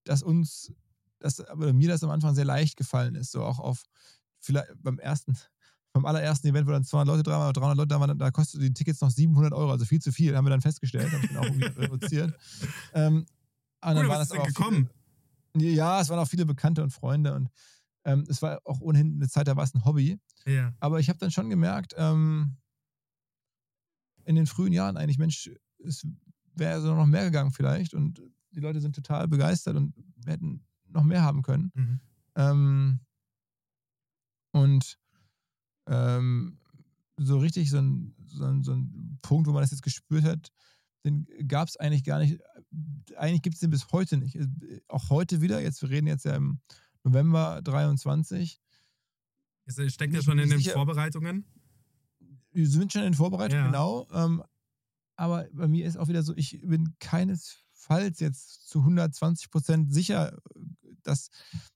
dass uns, dass aber mir das am Anfang sehr leicht gefallen ist. So auch auf vielleicht beim ersten, beim allerersten Event, wo dann 200 Leute da waren, 300 Leute da waren, da kosteten die Tickets noch 700 Euro, also viel zu viel, haben wir dann festgestellt, haben wir auch irgendwie reduziert. Ähm, und dann war das auch gekommen? Viel, ja, es waren auch viele Bekannte und Freunde und ähm, es war auch ohnehin eine Zeit, da war es ein Hobby. Ja. Aber ich habe dann schon gemerkt, ähm, in den frühen Jahren eigentlich, Mensch, es wäre so noch mehr gegangen vielleicht und die Leute sind total begeistert und wir hätten noch mehr haben können. Mhm. Ähm, und ähm, so richtig so ein, so, ein, so ein Punkt, wo man das jetzt gespürt hat, den gab es eigentlich gar nicht. Eigentlich gibt es den bis heute nicht. Äh, auch heute wieder, jetzt, wir reden jetzt ja im November 23. Es steckt ja schon in den sicher, Vorbereitungen. Wir sind schon in den Vorbereitungen, ja. genau. Ähm, aber bei mir ist auch wieder so, ich bin keinesfalls jetzt zu 120 Prozent sicher, dass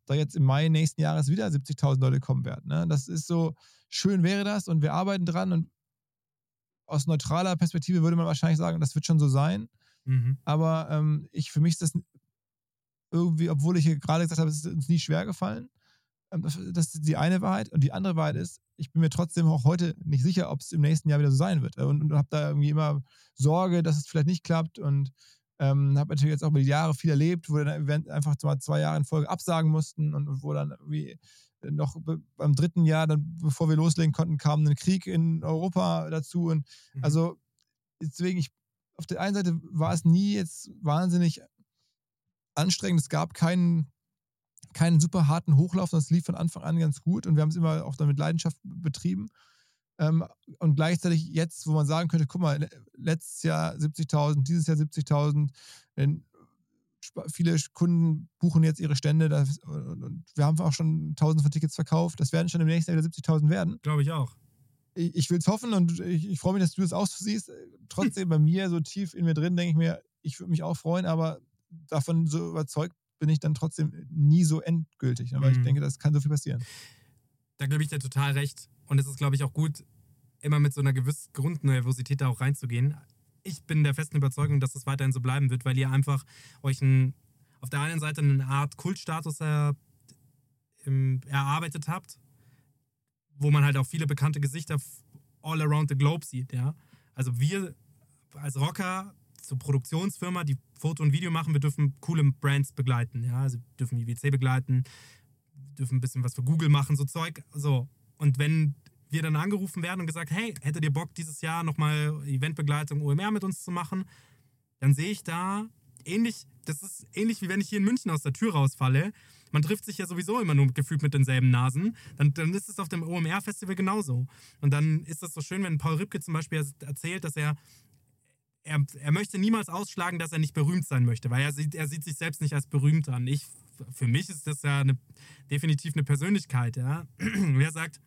da jetzt im Mai nächsten Jahres wieder 70.000 Leute kommen werden. Ne? Das ist so, schön wäre das und wir arbeiten dran und aus neutraler Perspektive würde man wahrscheinlich sagen, das wird schon so sein. Mhm. Aber ähm, ich, für mich ist das irgendwie, obwohl ich hier gerade gesagt habe, es ist uns nie schwer gefallen. Ähm, das, ist die eine Wahrheit. Und die andere Wahrheit ist, ich bin mir trotzdem auch heute nicht sicher, ob es im nächsten Jahr wieder so sein wird. Und, und habe da irgendwie immer Sorge, dass es vielleicht nicht klappt. Und ähm, habe natürlich jetzt auch über die Jahre viel erlebt, wo wir dann einfach mal zwei Jahre in Folge absagen mussten und, und wo dann irgendwie noch beim dritten Jahr, dann, bevor wir loslegen konnten, kam ein Krieg in Europa dazu. Und Mhm. also deswegen, ich, auf der einen Seite war es nie jetzt wahnsinnig anstrengend. Es gab keinen, keinen super harten Hochlauf, sondern es lief von Anfang an ganz gut und wir haben es immer auch dann mit Leidenschaft betrieben. Ähm, und gleichzeitig jetzt, wo man sagen könnte, guck mal, le- letztes Jahr 70.000, dieses Jahr 70.000, denn spa- viele Kunden buchen jetzt ihre Stände das, und, wir haben auch schon tausende von Tickets verkauft. Das werden schon im nächsten Jahr wieder 70.000 werden. Glaube ich auch. Ich, ich will es hoffen und ich, ich freue mich, dass du das auch so siehst. Trotzdem bei mir, so tief in mir drin, denke ich mir, ich würde mich auch freuen, aber davon so überzeugt bin ich dann trotzdem nie so endgültig. Aber ich Mhm. denke, das kann so viel passieren. Da gebe ich dir total recht. Und es ist, glaube ich, auch gut, immer mit so einer gewissen Grundnervosität da auch reinzugehen. Ich bin der festen Überzeugung, dass das weiterhin so bleiben wird, weil ihr einfach euch ein, auf der einen Seite eine Art Kultstatus er, im, erarbeitet habt, wo man halt auch viele bekannte Gesichter all around the globe sieht, ja. Also wir als Rocker, zur Produktionsfirma, die Foto und Video machen, wir dürfen coole Brands begleiten, ja. Also dürfen IWC begleiten, dürfen ein bisschen was für Google machen, so Zeug. So. Und wenn wir dann angerufen werden und gesagt, hey, hättet ihr Bock, dieses Jahr nochmal Eventbegleitung OMR mit uns zu machen, dann sehe ich da ähnlich, das ist ähnlich wie wenn ich hier in München aus der Tür rausfalle. Man trifft sich ja sowieso immer nur gefühlt mit denselben Nasen. Dann, dann ist es auf dem OMR-Festival genauso. Und dann ist das so schön, wenn Paul Ripke zum Beispiel erzählt, dass er er, er möchte niemals ausschlagen, dass er nicht berühmt sein möchte, weil er sieht, er sieht sich selbst nicht als berühmt an. Ich, für mich ist das ja eine, definitiv eine Persönlichkeit. Ja? Wer sagt,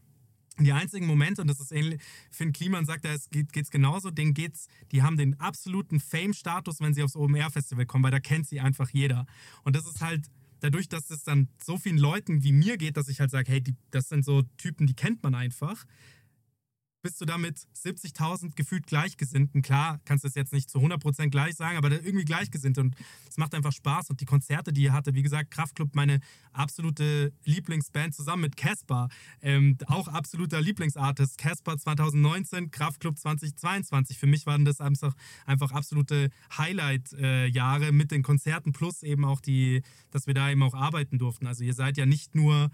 die einzigen Momente, und das ist ähnlich, Finn Kliman sagt, da es geht es genauso, denen geht's, die haben den absoluten Fame-Status, wenn sie aufs OMR-Festival kommen, weil da kennt sie einfach jeder. Und das ist halt dadurch, dass es dann so vielen Leuten wie mir geht, dass ich halt sage, hey, die, das sind so Typen, die kennt man einfach, bist du damit 70.000 gefühlt Gleichgesinnten. Klar, kannst du es jetzt nicht zu 100% gleich sagen, aber irgendwie Gleichgesinnt. Und es macht einfach Spaß. Und die Konzerte, die ihr hatte, wie gesagt, Kraftklub, meine absolute Lieblingsband zusammen mit Casper. Ähm, auch absoluter Lieblingsartist. Casper 2019, Kraftklub 2022. Für mich waren das einfach, einfach absolute Highlight-Jahre mit den Konzerten plus eben auch die, dass wir da eben auch arbeiten durften. Also ihr seid ja nicht nur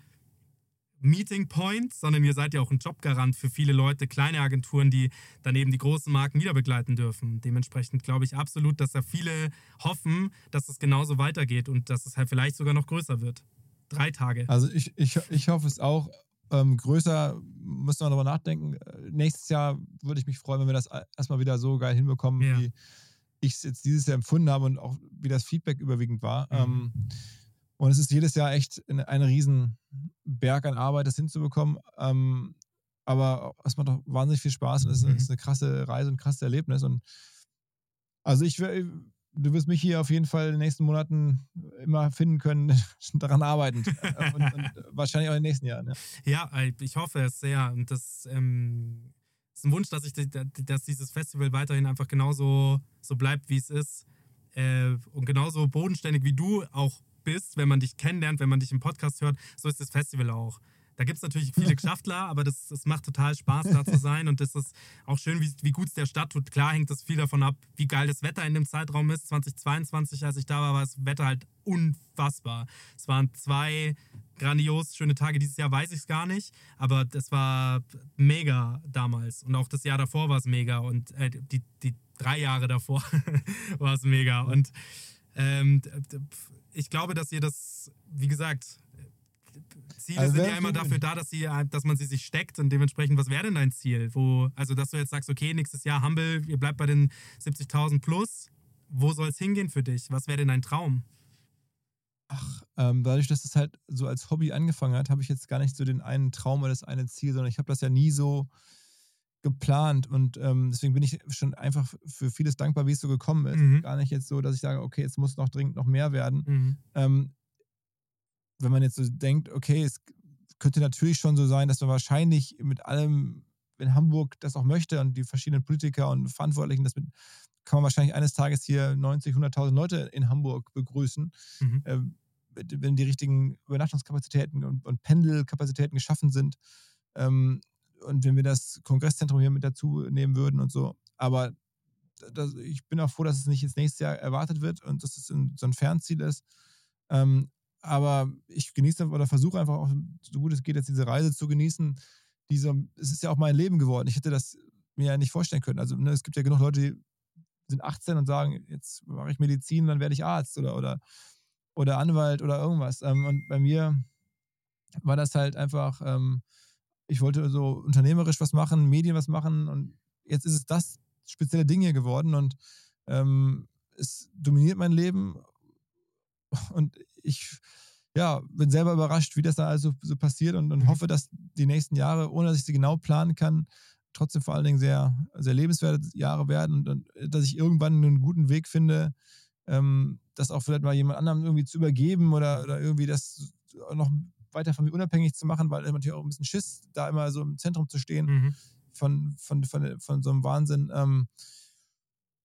Meeting Point, sondern ihr seid ja auch ein Jobgarant für viele Leute, kleine Agenturen, die dann eben die großen Marken wieder begleiten dürfen. Dementsprechend glaube ich absolut, dass da viele hoffen, dass es genauso weitergeht und dass es halt vielleicht sogar noch größer wird. Drei Tage. Also ich, ich, ich hoffe es auch. Ähm, größer müssen wir darüber nachdenken. Nächstes Jahr würde ich mich freuen, wenn wir das erstmal wieder so geil hinbekommen, Ja. wie ich es jetzt dieses Jahr empfunden habe und auch wie das Feedback überwiegend war. Mhm. Ähm, und es ist jedes Jahr echt ein, ein riesen Berg an Arbeit, das hinzubekommen. Ähm, aber es macht doch wahnsinnig viel Spaß und es ist, Mhm. ist eine krasse Reise und ein krasses Erlebnis. Und also ich du wirst mich hier auf jeden Fall in den nächsten Monaten immer finden können, daran arbeitend. Äh, und, und wahrscheinlich auch in den nächsten Jahren. Ja. Ja, ich hoffe es sehr. Und das ähm, ist ein Wunsch, dass, ich, dass dieses Festival weiterhin einfach genauso so bleibt, wie es ist. Äh, und genauso bodenständig wie du auch bist, wenn man dich kennenlernt, wenn man dich im Podcast hört, so ist das Festival auch. Da gibt es natürlich viele Geschäftler, aber das, das macht total Spaß, da zu sein. Und das ist auch schön, wie, wie gut es der Stadt tut. Klar hängt das viel davon ab, wie geil das Wetter in dem Zeitraum ist. 2022, als ich da war, war das Wetter halt unfassbar. Es waren zwei grandios schöne Tage. Dieses Jahr weiß ich es gar nicht, aber das war mega damals. Und auch das Jahr davor war es mega. Und äh, die, die drei Jahre davor war es mega. Und ähm, ich glaube, dass ihr das, wie gesagt, Ziele Also sind ja immer dafür da, dass, sie, dass man sie sich steckt und dementsprechend, was wäre denn dein Ziel? Wo, also, dass du jetzt sagst, okay, nächstes Jahr Humble, ihr bleibt bei den 70.000 plus. Wo soll es hingehen für dich? Was wäre denn dein Traum? Ach, ähm, dadurch, dass es halt so als Hobby angefangen hat, habe ich jetzt gar nicht so den einen Traum oder das eine Ziel, sondern ich habe das ja nie so geplant und ähm, deswegen bin ich schon einfach für vieles dankbar, wie es so gekommen ist. Mhm. Gar nicht jetzt so, dass ich sage, okay, jetzt muss noch dringend noch mehr werden. Mhm. Ähm, wenn man jetzt so denkt, okay, es könnte natürlich schon so sein, dass man wahrscheinlich mit allem, wenn Hamburg das auch möchte und die verschiedenen Politiker und Verantwortlichen das mit, kann man wahrscheinlich eines Tages hier 90, 100.000 Leute in Hamburg begrüßen. Mhm. Ähm, wenn die richtigen Übernachtungskapazitäten und, und Pendelkapazitäten geschaffen sind. Ähm, und wenn wir das Kongresszentrum hier mit dazu nehmen würden und so. Aber das, ich bin auch froh, dass es nicht ins nächste Jahr erwartet wird und dass es so ein Fernziel ist. Ähm, aber ich genieße oder versuche einfach auch, so gut es geht, jetzt diese Reise zu genießen. Diese, es ist ja auch mein Leben geworden. Ich hätte das mir ja nicht vorstellen können. Also ne, es gibt ja genug Leute, die sind 18 und sagen, jetzt mache ich Medizin, dann werde ich Arzt oder, oder, oder Anwalt oder irgendwas. Ähm, und bei mir war das halt einfach, ähm, ich wollte so unternehmerisch was machen, Medien was machen und jetzt ist es das spezielle Ding hier geworden und ähm, es dominiert mein Leben und ich ja, bin selber überrascht, wie das da also so passiert und, und mhm. hoffe, dass die nächsten Jahre, ohne dass ich sie genau planen kann, trotzdem vor allen Dingen sehr, sehr lebenswerte Jahre werden und, und dass ich irgendwann einen guten Weg finde, ähm, das auch vielleicht mal jemand anderem irgendwie zu übergeben oder, oder irgendwie das noch weiter von mir unabhängig zu machen, weil natürlich auch ein bisschen Schiss, da immer so im Zentrum zu stehen mhm. von, von, von, von, so einem Wahnsinn. Ähm,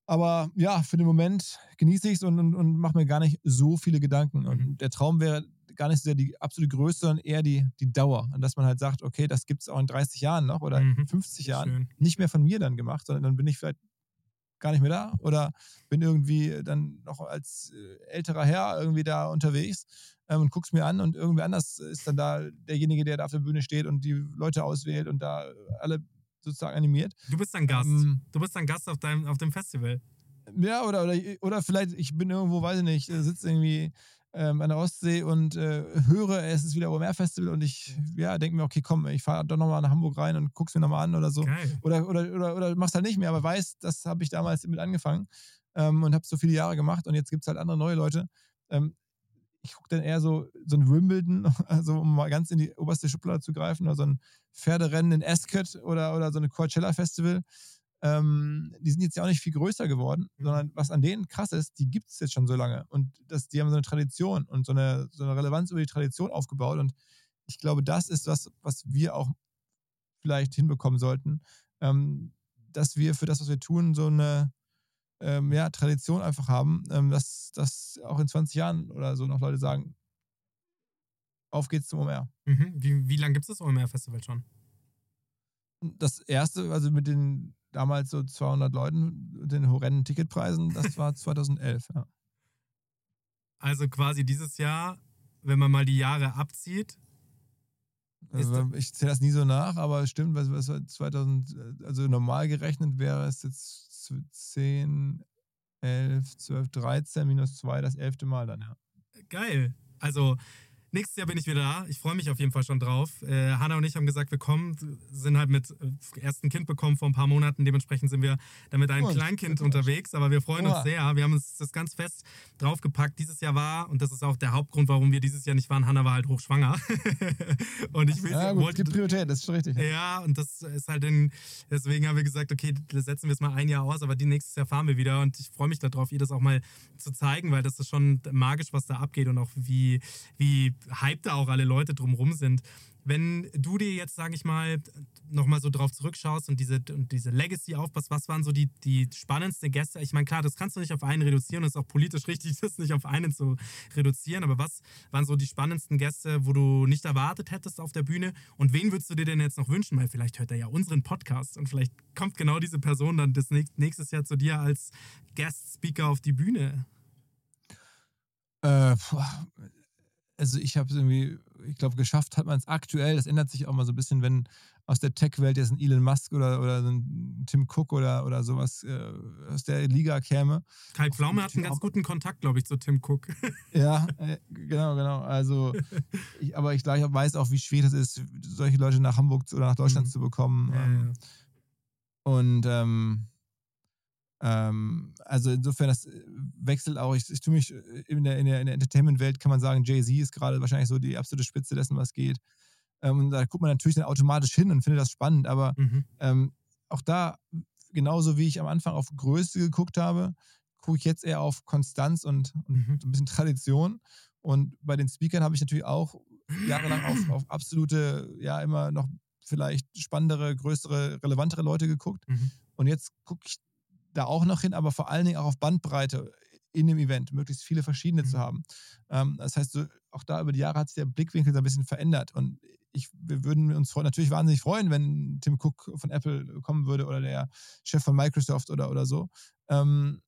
aber ja, für den Moment genieße ich es und, und, und mache mir gar nicht so viele Gedanken. Und mhm. der Traum wäre gar nicht so sehr die absolute Größe, sondern eher die, die Dauer. Und dass man halt sagt, okay, das gibt es auch in 30 Jahren noch oder mhm. in 50 Jahren. Schön. Nicht mehr von mir dann gemacht, sondern dann bin ich vielleicht gar nicht mehr da oder bin irgendwie dann noch als äh, älterer Herr irgendwie da unterwegs ähm, und guck's mir an und irgendwie anders ist dann da derjenige, der da auf der Bühne steht und die Leute auswählt und da alle sozusagen animiert. Du bist dann Gast. Ähm, du bist dann Gast auf, deinem, auf dem Festival. Ja, oder, oder, oder vielleicht, ich bin irgendwo, weiß ich nicht, sitze irgendwie ähm, an der Ostsee und äh, höre, es ist wieder OMR-Festival und ich ja, denke mir, okay, komm, ich fahre doch nochmal nach Hamburg rein und guck's mir nochmal an oder so. Geil. Oder, oder, oder, oder mach's halt nicht mehr, aber weiß, das habe ich damals mit angefangen ähm, und habe so viele Jahre gemacht und jetzt gibt es halt andere neue Leute. Ähm, ich gucke dann eher so, so ein Wimbledon, also um mal ganz in die oberste Schublade zu greifen, oder so ein Pferderennen in Ascot oder, oder so eine Coachella-Festival ähm, die sind jetzt ja auch nicht viel größer geworden, mhm. sondern was an denen krass ist, die gibt es jetzt schon so lange. Und das, die haben so eine Tradition und so eine, so eine Relevanz über die Tradition aufgebaut. Und ich glaube, das ist was, was wir auch vielleicht hinbekommen sollten, ähm, dass wir für das, was wir tun, so eine ähm, ja, Tradition einfach haben, ähm, dass, dass auch in 20 Jahren oder so noch Leute sagen, auf geht's zum OMR. Mhm. Wie, wie lange gibt es das OMR-Festival schon? Das erste, also mit den damals so 200 Leuten den horrenden Ticketpreisen, das war 2011, ja. Also quasi dieses Jahr, wenn man mal die Jahre abzieht. Also ich zähle das nie so nach, aber es stimmt, was, was 2000, also normal gerechnet wäre es jetzt 10, 11, 12, 13 minus 2, das elfte Mal dann, ja. Geil. Also Nächstes Jahr bin ich wieder da. Ich freue mich auf jeden Fall schon drauf. Äh, Hanna und ich haben gesagt, wir kommen, sind halt mit äh, ersten Kind bekommen vor ein paar Monaten. Dementsprechend sind wir dann mit einem oh, Kleinkind unterwegs. Aber wir freuen oh. uns sehr. Wir haben uns das ganz fest draufgepackt. Dieses Jahr war, und das ist auch der Hauptgrund, warum wir dieses Jahr nicht waren, Hanna war halt hochschwanger. und ich will, ja, gut, wollte, die Priorität, das ist schon richtig. Ja, und das ist halt in, deswegen haben wir gesagt, okay, setzen wir es mal ein Jahr aus, aber die nächstes Jahr fahren wir wieder. Und ich freue mich darauf, ihr das auch mal zu zeigen, weil das ist schon magisch, was da abgeht und auch wie, wie hyped da auch alle Leute drumherum sind. Wenn du dir jetzt, sage ich mal, nochmal so drauf zurückschaust und diese, und diese Legacy aufpasst, was waren so die, die spannendsten Gäste? Ich meine, klar, das kannst du nicht auf einen reduzieren, das ist auch politisch richtig, das nicht auf einen zu reduzieren, aber was waren so die spannendsten Gäste, wo du nicht erwartet hättest auf der Bühne? Und wen würdest du dir denn jetzt noch wünschen? Weil vielleicht hört er ja unseren Podcast und vielleicht kommt genau diese Person dann das nächstes Jahr zu dir als Guest Speaker auf die Bühne. Äh, also ich habe es irgendwie, ich glaube, geschafft hat man es aktuell. Das ändert sich auch mal so ein bisschen, wenn aus der Tech-Welt jetzt ein Elon Musk oder, oder ein Tim Cook oder, oder sowas äh, aus der Liga käme. Kai Pflaume hat einen ganz guten Kontakt, glaube ich, zu Tim Cook. ja, äh, genau, genau. Also, ich, aber ich, ich weiß auch, wie schwierig es ist, solche Leute nach Hamburg oder nach Deutschland mhm. zu bekommen. Ja, ähm, ja. Und ähm, ähm, also insofern, das äh, wechselt auch. Ich, ich tue mich äh, in der, in der, in der Entertainment-Welt, kann man sagen, Jay-Z ist gerade wahrscheinlich so die absolute Spitze dessen, was geht. Ähm, und da guckt man natürlich dann automatisch hin und findet das spannend. Aber mhm. ähm, auch da, genauso wie ich am Anfang auf Größe geguckt habe, gucke ich jetzt eher auf Konstanz und, und mhm. ein bisschen Tradition. Und bei den Speakern habe ich natürlich auch jahrelang auf, auf absolute, ja, immer noch vielleicht spannendere, größere, relevantere Leute geguckt. Mhm. Und jetzt gucke ich da auch noch hin, aber vor allen Dingen auch auf Bandbreite in dem Event, möglichst viele verschiedene zu Mhm. haben. Ähm, das heißt, so, auch da über die Jahre hat sich der Blickwinkel so ein bisschen verändert. Und ich, wir würden uns natürlich wahnsinnig freuen, wenn Tim Cook von Apple kommen würde oder der Chef von Microsoft oder, oder so. Ähm,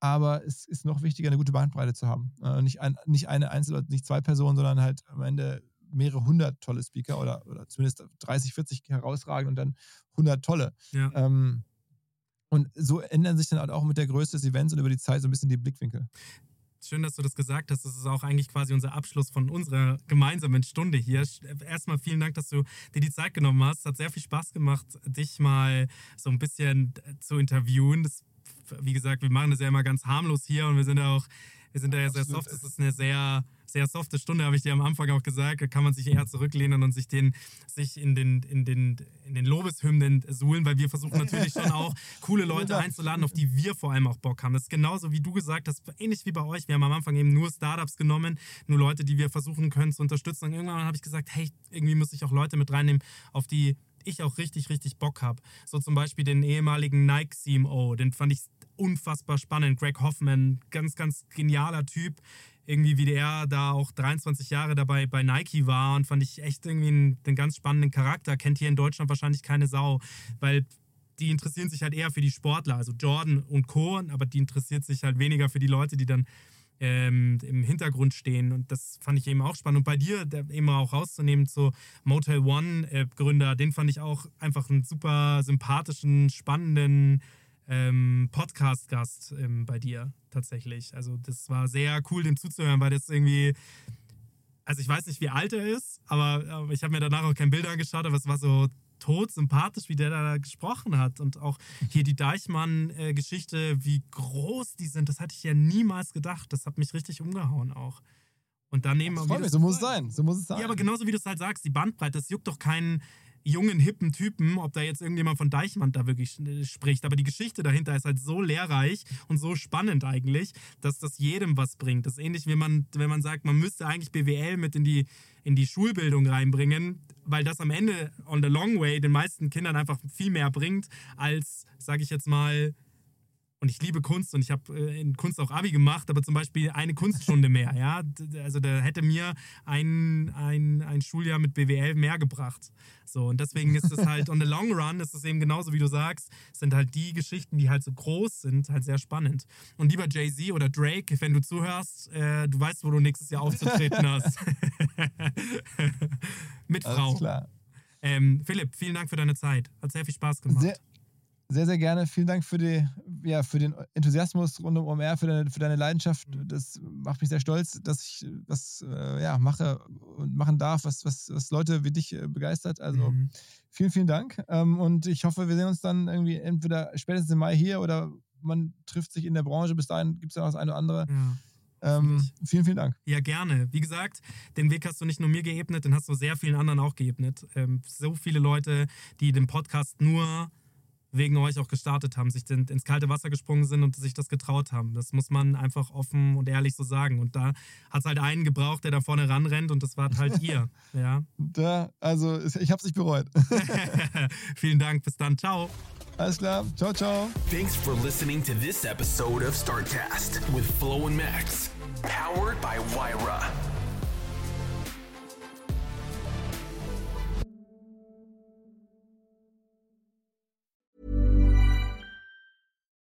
aber es ist noch wichtiger, eine gute Bandbreite zu haben. Äh, nicht, ein, nicht eine Einzel- nicht zwei Personen, sondern halt am Ende mehrere hundert tolle Speaker oder, oder zumindest 30, 40 herausragend und dann 100 tolle. Ja. Ähm, und so ändern sich dann halt auch mit der Größe des Events und über die Zeit so ein bisschen die Blickwinkel. Schön, dass du das gesagt hast. Das ist auch eigentlich quasi unser Abschluss von unserer gemeinsamen Stunde hier. Erstmal vielen Dank, dass du dir die Zeit genommen hast. Hat sehr viel Spaß gemacht, dich mal so ein bisschen zu interviewen. Das, wie gesagt, wir machen das ja immer ganz harmlos hier und wir sind ja auch, wir sind ja sehr soft. Das ist eine sehr, sehr softe Stunde, habe ich dir am Anfang auch gesagt. Da kann man sich eher zurücklehnen und sich, den, sich in, den, in, den, in den Lobeshymnen suhlen, weil wir versuchen natürlich schon auch coole Leute einzuladen, auf die wir vor allem auch Bock haben. Das ist genauso wie du gesagt hast, ähnlich wie bei euch. Wir haben am Anfang eben nur Startups genommen, nur Leute, die wir versuchen können zu unterstützen. Und irgendwann habe ich gesagt, hey, irgendwie muss ich auch Leute mit reinnehmen, auf die ich auch richtig, richtig Bock habe. So zum Beispiel den ehemaligen Nike CMO, den fand ich unfassbar spannend. Greg Hoffman, ganz, ganz genialer Typ. Irgendwie, wie der da auch 23 Jahre dabei bei Nike war und fand ich echt irgendwie einen, einen ganz spannenden Charakter. Kennt hier in Deutschland wahrscheinlich keine Sau, weil die interessieren sich halt eher für die Sportler, also Jordan und Co., aber die interessiert sich halt weniger für die Leute, die dann ähm, im Hintergrund stehen. Und das fand ich eben auch spannend. Und bei dir eben auch rauszunehmen zu Motel One äh, den fand ich auch einfach einen super sympathischen, spannenden ähm, Podcast-Gast ähm, bei dir tatsächlich. Also das war sehr cool, dem zuzuhören, weil das irgendwie also ich weiß nicht, wie alt er ist, aber, aber ich habe mir danach auch kein Bild angeschaut, aber es war so tot sympathisch, wie der da gesprochen hat. Und auch hier die Deichmann-Geschichte, wie groß die sind, das hatte ich ja niemals gedacht. Das hat mich richtig umgehauen auch. Und daneben Das freut mich, so muss es sein. So muss es sein. ja, aber genauso wie du es halt sagst, die Bandbreite, das juckt doch keinen jungen, hippen Typen, ob da jetzt irgendjemand von Deichmann da wirklich äh, spricht. Aber die Geschichte dahinter ist halt so lehrreich und so spannend eigentlich, dass das jedem was bringt. Das ist ähnlich, wie man, wenn man sagt, man müsste eigentlich BWL mit in die, in die Schulbildung reinbringen, weil das am Ende on the long way den meisten Kindern einfach viel mehr bringt, als, sage ich jetzt mal, und ich liebe Kunst und ich habe äh, in Kunst auch Abi gemacht, aber zum Beispiel eine Kunststunde mehr, ja. Also da hätte mir ein, ein, ein Schuljahr mit BWL mehr gebracht. So, und deswegen ist es halt, on the long run ist es eben genauso, wie du sagst, sind halt die Geschichten, die halt so groß sind, halt sehr spannend. Und lieber Jay-Z oder Drake, wenn du zuhörst, äh, du weißt, wo du nächstes Jahr aufzutreten hast. mit Frau. Alles klar. Ähm, Philipp, vielen Dank für deine Zeit. Hat sehr viel Spaß gemacht. Sehr, sehr, sehr gerne. Vielen Dank für, die, ja, für den Enthusiasmus rund um OMR, für deine, für deine Leidenschaft. Das macht mich sehr stolz, dass ich das äh, ja, mache und machen darf, was, was, was Leute wie dich äh, begeistert. Also Mhm. vielen, vielen Dank. Ähm, und ich hoffe, wir sehen uns dann irgendwie entweder spätestens im Mai hier oder man trifft sich in der Branche. Bis dahin gibt es ja noch das eine oder andere. Ja. Ähm, vielen, vielen Dank. Ja, gerne. Wie gesagt, den Weg hast du nicht nur mir geebnet, den hast du sehr vielen anderen auch geebnet. Ähm, so viele Leute, die den Podcast nur wegen euch auch gestartet haben, sich ins kalte Wasser gesprungen sind und sich das getraut haben. Das muss man einfach offen und ehrlich so sagen. Und da hat es halt einen gebraucht, der da vorne ranrennt und das wart halt ihr. Ja. Da, also ich habe es nicht bereut. Vielen Dank. Bis dann. Ciao. Alles klar. Ciao, ciao. Thanks for listening to this episode of Startcast with Flo and Max, powered by Wyra.